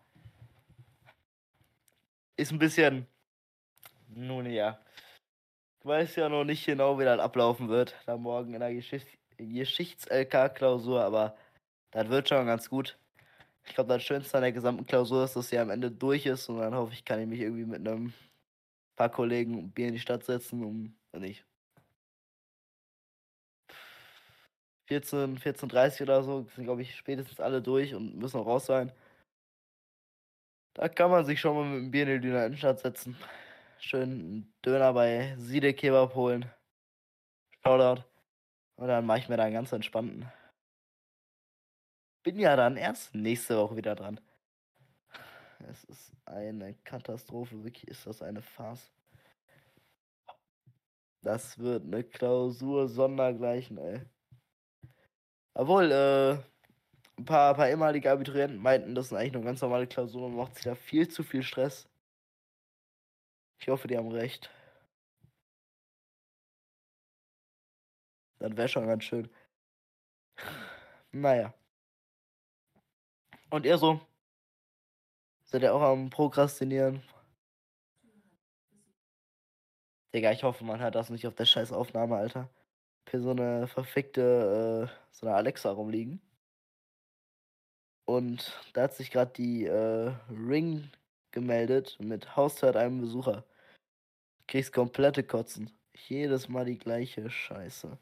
Ist ein bisschen. Nun ja. Ich weiß ja noch nicht genau, wie das ablaufen wird, da morgen in der Geschicht Geschichts-LK-Klausur, aber das wird schon ganz gut. Ich glaube, das Schönste an der gesamten Klausur ist, dass sie am Ende durch ist und dann hoffe ich, kann ich mich irgendwie mit einem paar Kollegen ein Bier in die Stadt setzen, um, nicht, 14, 14.30 oder so, sind, glaube ich, spätestens alle durch und müssen auch raus sein. Da kann man sich schon mal mit einem Bier in die Döner Innenstadt setzen. Schön einen Döner bei Siede Kebab holen. Shoutout. Und dann mache ich mir da einen ganz entspannten. Bin ja dann erst nächste Woche wieder dran. Es ist eine Katastrophe, wirklich ist das eine Farce. Das wird eine Klausur sondergleichen, ey. Obwohl, äh, ein paar, paar ehemalige Abiturienten meinten, das sind eigentlich nur ganz normale Klausuren, man macht sich da viel zu viel Stress. Ich hoffe, die haben recht. Das wäre schon ganz schön. Naja. Und ihr so? Seid ihr auch am Prokrastinieren? Digga, ich hoffe, man hört das nicht auf der scheiß Aufnahme, Alter. Hier so eine verfickte, äh, so eine Alexa rumliegen. Und da hat sich gerade die äh, Ring gemeldet mit Haustür hat einen Besucher. Kriegst komplette Kotzen. Jedes Mal die gleiche Scheiße.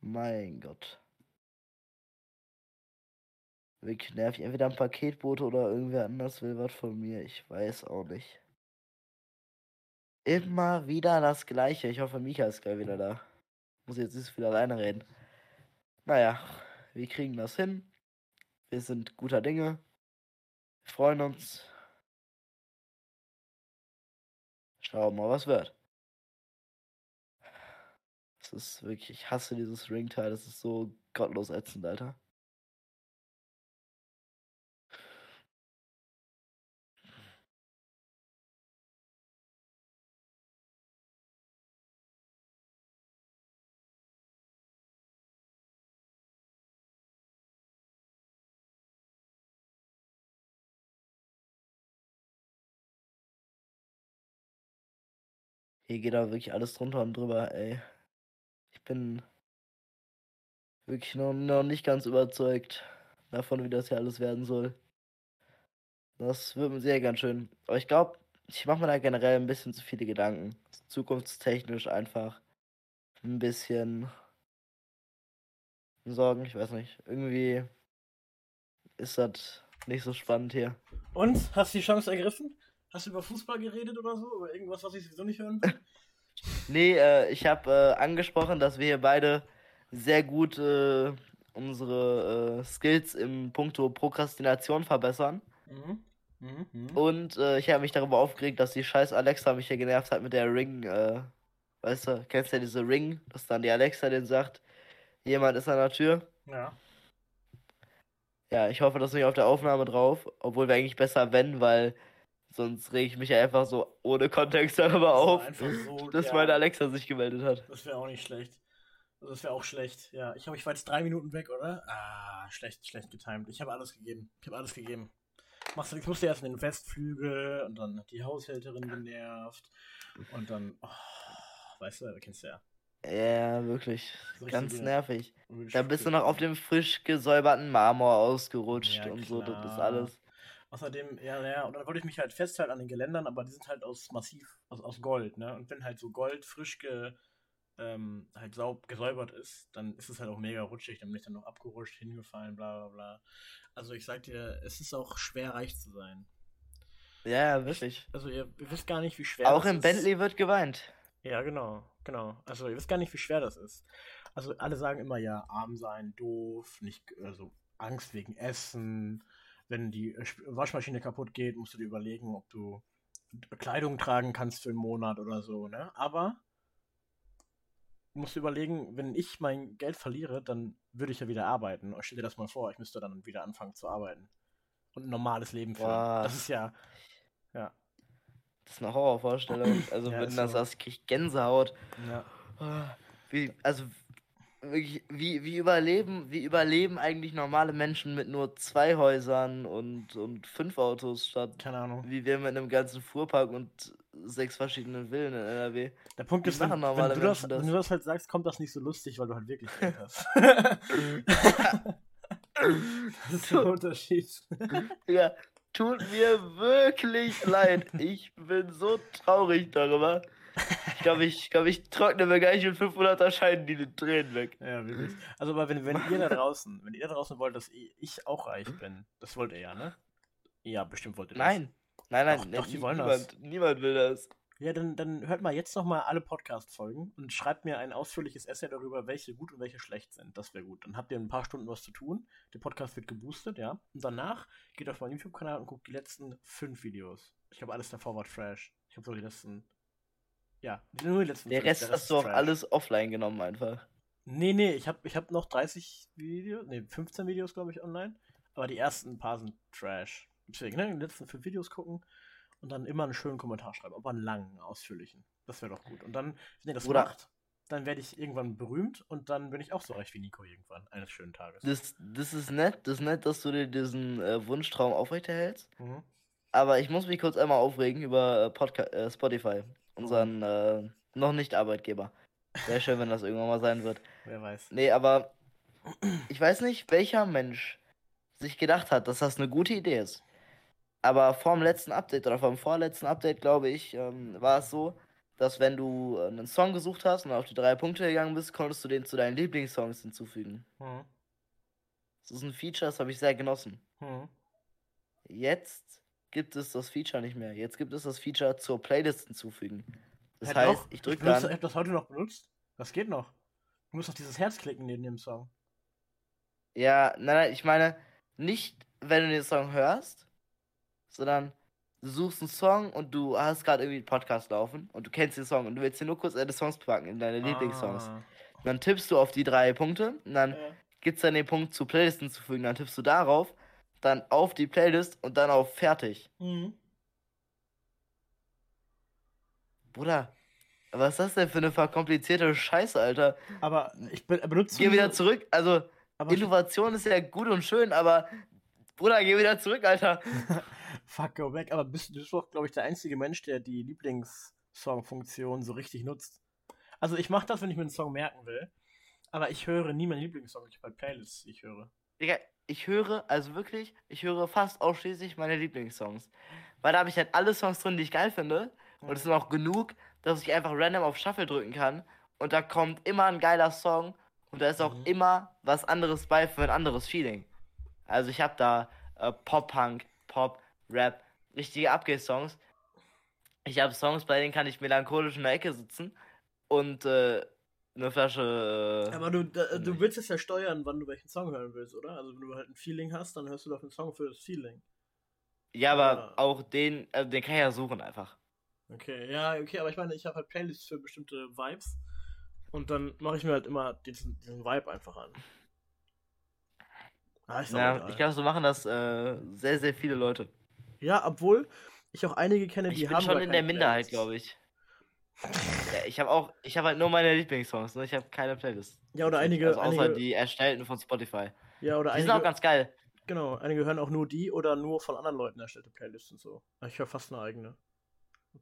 Mein Gott. Wirklich nervig. Entweder ein Paketbote oder irgendwer anders will was von mir. Ich weiß auch nicht. Immer wieder das Gleiche. Ich hoffe, Mika ist gleich wieder da. Muss jetzt nicht so viel alleine reden. Naja, wir kriegen das hin. Wir sind guter Dinge. Wir freuen uns. Schauen wir mal, was wird. Es ist wirklich, ich hasse dieses Ringteil. Das ist so gottlos ätzend, Alter. Hier geht da wirklich alles drunter und drüber, ey. Ich bin wirklich noch, noch nicht ganz überzeugt davon, wie das hier alles werden soll. Das wird mir sehr ganz schön. Aber ich glaube, ich mache mir da generell ein bisschen zu viele Gedanken. Zukunftstechnisch einfach ein bisschen Sorgen, ich weiß nicht. Irgendwie ist das nicht so spannend hier. Und? Hast du die Chance ergriffen? Hast du über Fußball geredet oder so? Über irgendwas, was ich sowieso nicht hören will? [laughs] nee, äh, ich habe äh, angesprochen, dass wir hier beide sehr gut äh, unsere äh, Skills im Punkto Prokrastination verbessern. Mhm. Mhm, mhm. Und äh, ich habe mich darüber aufgeregt, dass die scheiß Alexa mich hier genervt hat mit der Ring. Äh, weißt du, kennst du ja diese Ring, dass dann die Alexa den sagt, jemand ist an der Tür. Ja. Ja, ich hoffe, dass nicht auf der Aufnahme drauf, obwohl wäre eigentlich besser, wenn, weil sonst rege ich mich einfach so ohne Kontext [laughs] darüber auf, so, dass ja. meine Alexa sich gemeldet hat. Das wäre auch nicht schlecht. Das wäre auch schlecht. Ja, ich habe ich war jetzt drei Minuten weg, oder? Ah, schlecht, schlecht getimt. Ich habe alles gegeben. Ich habe alles gegeben. Machst du, ich musste erst in den Westflügel und dann hat die Haushälterin genervt und dann, oh, weißt du, kennst du ja. Ja, wirklich. Ganz nervig. Da bist du noch auf dem frisch gesäuberten Marmor ausgerutscht ja, und so, das ist alles. Außerdem, ja, ja, und dann wollte ich mich halt festhalten an den Geländern, aber die sind halt aus massiv, aus, aus Gold, ne? Und wenn halt so Gold frisch ge, ähm, halt saub, gesäubert ist, dann ist es halt auch mega rutschig, dann bin ich dann noch abgerutscht, hingefallen, bla bla bla. Also ich sag dir, es ist auch schwer reich zu sein. Ja, wirklich. Also ihr, ihr wisst gar nicht, wie schwer Auch im ist. Bentley wird geweint. Ja, genau, genau. Also ihr wisst gar nicht, wie schwer das ist. Also alle sagen immer ja, arm sein, doof, nicht, also Angst wegen Essen. Wenn die äh, Waschmaschine kaputt geht, musst du dir überlegen, ob du Kleidung tragen kannst für einen Monat oder so, ne? Aber du musst überlegen, wenn ich mein Geld verliere, dann würde ich ja wieder arbeiten. Und stell dir das mal vor, ich müsste dann wieder anfangen zu arbeiten. Und ein normales Leben führen. Boah. Das ist ja, ja. Das ist eine Horrorvorstellung. Also ja, wenn das so. hast, krieg ich Gänsehaut. Ja. Wie, also wirklich, wie, wie überleben, wie überleben eigentlich normale Menschen mit nur zwei Häusern und, und fünf Autos statt Keine Ahnung. wie wir mit einem ganzen Fuhrpark und sechs verschiedenen Villen in NRW. Der Punkt ist, wenn, wenn, du das, das? wenn du das halt sagst, kommt das nicht so lustig, weil du halt wirklich [laughs] Geld hast. [laughs] [laughs] das ist der Unterschied. ja, tut mir wirklich leid. Ich bin so traurig darüber. Ich glaube, ich, glaub, ich trockne mir gleich mit 500er Scheinen die Tränen weg. Ja, wirklich. Also, aber wenn, wenn ihr da draußen, wenn ihr da draußen wollt, dass ich auch reich bin, das wollt ihr ja, ne? Ja, bestimmt wollt ihr das. Nein, nein, nein, doch, doch, die wollen niemand, das. niemand will das. Ja, dann, dann hört mal jetzt nochmal alle Podcast-Folgen und schreibt mir ein ausführliches Essay darüber, welche gut und welche schlecht sind. Das wäre gut. Dann habt ihr ein paar Stunden was zu tun. Der Podcast wird geboostet, ja. Und danach geht auf meinen YouTube-Kanal und guckt die letzten fünf Videos. Ich glaube, alles davor war Trash. Ich habe so die letzten. Ja, nur die letzten Der fünf. Rest der Rest hast du auch alles offline genommen einfach. Nee, nee, ich habe ich hab noch 30 Videos, nee, 15 Videos, glaube ich, online. Aber die ersten paar sind Trash. Deswegen, ne, die letzten fünf Videos gucken und dann immer einen schönen Kommentar schreiben, aber einen langen, ausführlichen. Das wäre doch gut. Und dann, wenn ihr das Oder macht, dann werde ich irgendwann berühmt und dann bin ich auch so reich wie Nico irgendwann, eines schönen Tages. Das, das ist nett, das ist nett, dass du dir diesen äh, Wunschtraum aufrechterhältst. Mhm. Aber ich muss mich kurz einmal aufregen über äh, Podca äh, Spotify, unseren mhm. noch nicht Arbeitgeber. Wäre schön, wenn das irgendwann mal sein wird. [laughs] Wer weiß. Nee, aber ich weiß nicht, welcher Mensch sich gedacht hat, dass das eine gute Idee ist. Aber vor dem letzten Update oder vom vorletzten Update, glaube ich, ähm, war es so, dass wenn du äh, einen Song gesucht hast und auf die drei Punkte gegangen bist, konntest du den zu deinen Lieblingssongs hinzufügen. Mhm. Das ist ein Feature, das habe ich sehr genossen. Mhm. Jetzt gibt es das Feature nicht mehr. Jetzt gibt es das Feature zur Playlist hinzufügen. Das ja, heißt, doch. ich drücke dann. Ich habe das heute noch benutzt. Das geht noch. Du musst auf dieses Herz klicken neben dem Song. Ja, nein, nein, ich meine, nicht, wenn du den Song hörst, sondern du suchst einen Song und du hast gerade irgendwie einen Podcast laufen und du kennst den Song und du willst dir nur kurz deine Songs packen in deine ah. Lieblingssongs. dann tippst du auf die drei Punkte und dann ja. gibt es dann den Punkt zu Playlist hinzufügen. Dann tippst du darauf, dann auf die Playlist und dann auf Fertig. Mhm. Bruder, was ist das denn für eine verkomplizierte Scheiße, Alter? Aber ich benutze. Geh wieder zurück. Also, Innovation ist ja gut und schön, aber Bruder, geh wieder zurück, Alter. [laughs] Fuck, go back. Aber bist, du bist doch, glaube ich, der einzige Mensch, der die Lieblingssongs Songfunktion so richtig nutzt. Also ich mache das, wenn ich mir einen Song merken will. Aber ich höre nie meinen Lieblingssong. Ich habe halt Playlists, die ich höre. Digga, ich höre, also wirklich, ich höre fast ausschließlich meine Lieblingssongs. Weil da habe ich halt alle Songs drin, die ich geil finde. Und es sind auch genug, dass ich einfach random auf Shuffle drücken kann. Und da kommt immer ein geiler Song. Und da ist auch Mhm. immer was anderes bei für ein anderes Feeling. Also ich habe da äh, Pop-Punk, Pop, Rap, richtige Abgeh-Songs. Ich habe Songs, bei denen kann ich melancholisch in der Ecke sitzen und äh, eine Flasche. Äh, Aber du, da, du ich. willst es ja steuern, wann du welchen Song hören willst, oder? Also wenn du halt ein Feeling hast, dann hörst du doch einen Song für das Feeling. ja, aber Ja. auch den, also den kann ich ja suchen einfach. Okay, ja, okay, aber ich meine, ich habe halt Playlists für bestimmte Vibes. Und dann mache ich mir halt immer diesen, diesen Vibe einfach an. Ah, auch Ja, ich glaube, so machen das äh, sehr, sehr viele Leute. Ja, obwohl ich auch einige kenne, die Ich bin haben schon gar in der Minderheit, glaube ich. Ja, ich habe auch, ich habe halt nur meine Lieblingssongs, ne? Ich habe keine Playlist. Ja, oder einige, also außer einige die erstellten von Spotify. ja, oder Die sind einige, auch ganz geil. genau, einige hören auch nur die oder nur von anderen Leuten erstellte Playlists und so. Ich höre fast eine eigene.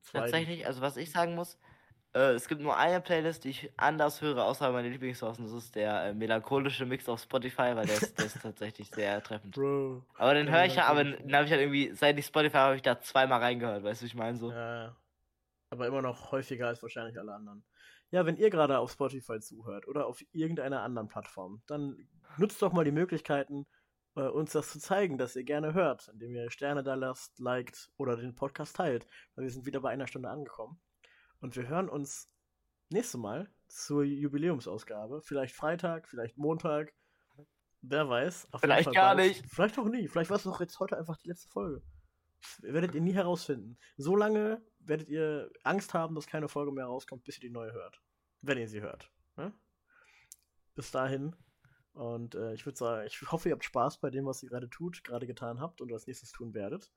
Zwei, die- Tatsächlich, also was ich sagen muss, äh, es gibt nur eine Playlist, die ich anders höre, außer meine Lieblingssongs. und Das ist der äh, melancholische Mix auf Spotify, weil der ist, der ist [laughs] tatsächlich sehr treffend. Bro. Aber den höre ich ja, aber melancholische. den habe ich halt irgendwie, seit ich Spotify habe ich da zweimal reingehört, weißt du, wie ich meine so. Ja, aber immer noch häufiger als wahrscheinlich alle anderen. Ja, wenn ihr gerade auf Spotify zuhört oder auf irgendeiner anderen Plattform, dann nutzt doch mal die Möglichkeiten, äh, uns das zu zeigen, dass ihr gerne hört, indem ihr Sterne da lasst, liked oder den Podcast teilt. Weil wir sind wieder bei einer Stunde angekommen. Und wir hören uns nächste Mal zur Jubiläumsausgabe. Vielleicht Freitag, vielleicht Montag. Wer weiß. Vielleicht gar nicht. Vielleicht auch nie. Vielleicht war es doch jetzt heute einfach die letzte Folge. Werdet ihr nie herausfinden. So lange werdet ihr Angst haben, dass keine Folge mehr rauskommt, bis ihr die neue hört. Wenn ihr sie hört. Ne? Bis dahin. Und äh, ich würde sagen, ich hoffe, ihr habt Spaß bei dem, was ihr gerade tut, gerade getan habt und als nächstes tun werdet.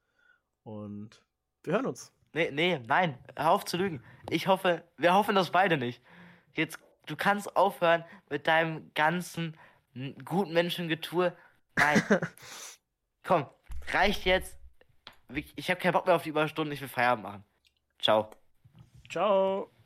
Und wir hören uns. Nee, nee, nein, hör auf zu lügen. Ich hoffe, wir hoffen das beide nicht. Jetzt, du kannst aufhören mit deinem ganzen guten Menschengetue. Nein. [laughs] Komm, reicht jetzt. Ich habe keinen Bock mehr auf die Überstunden, ich will Feierabend machen. Ciao. Ciao.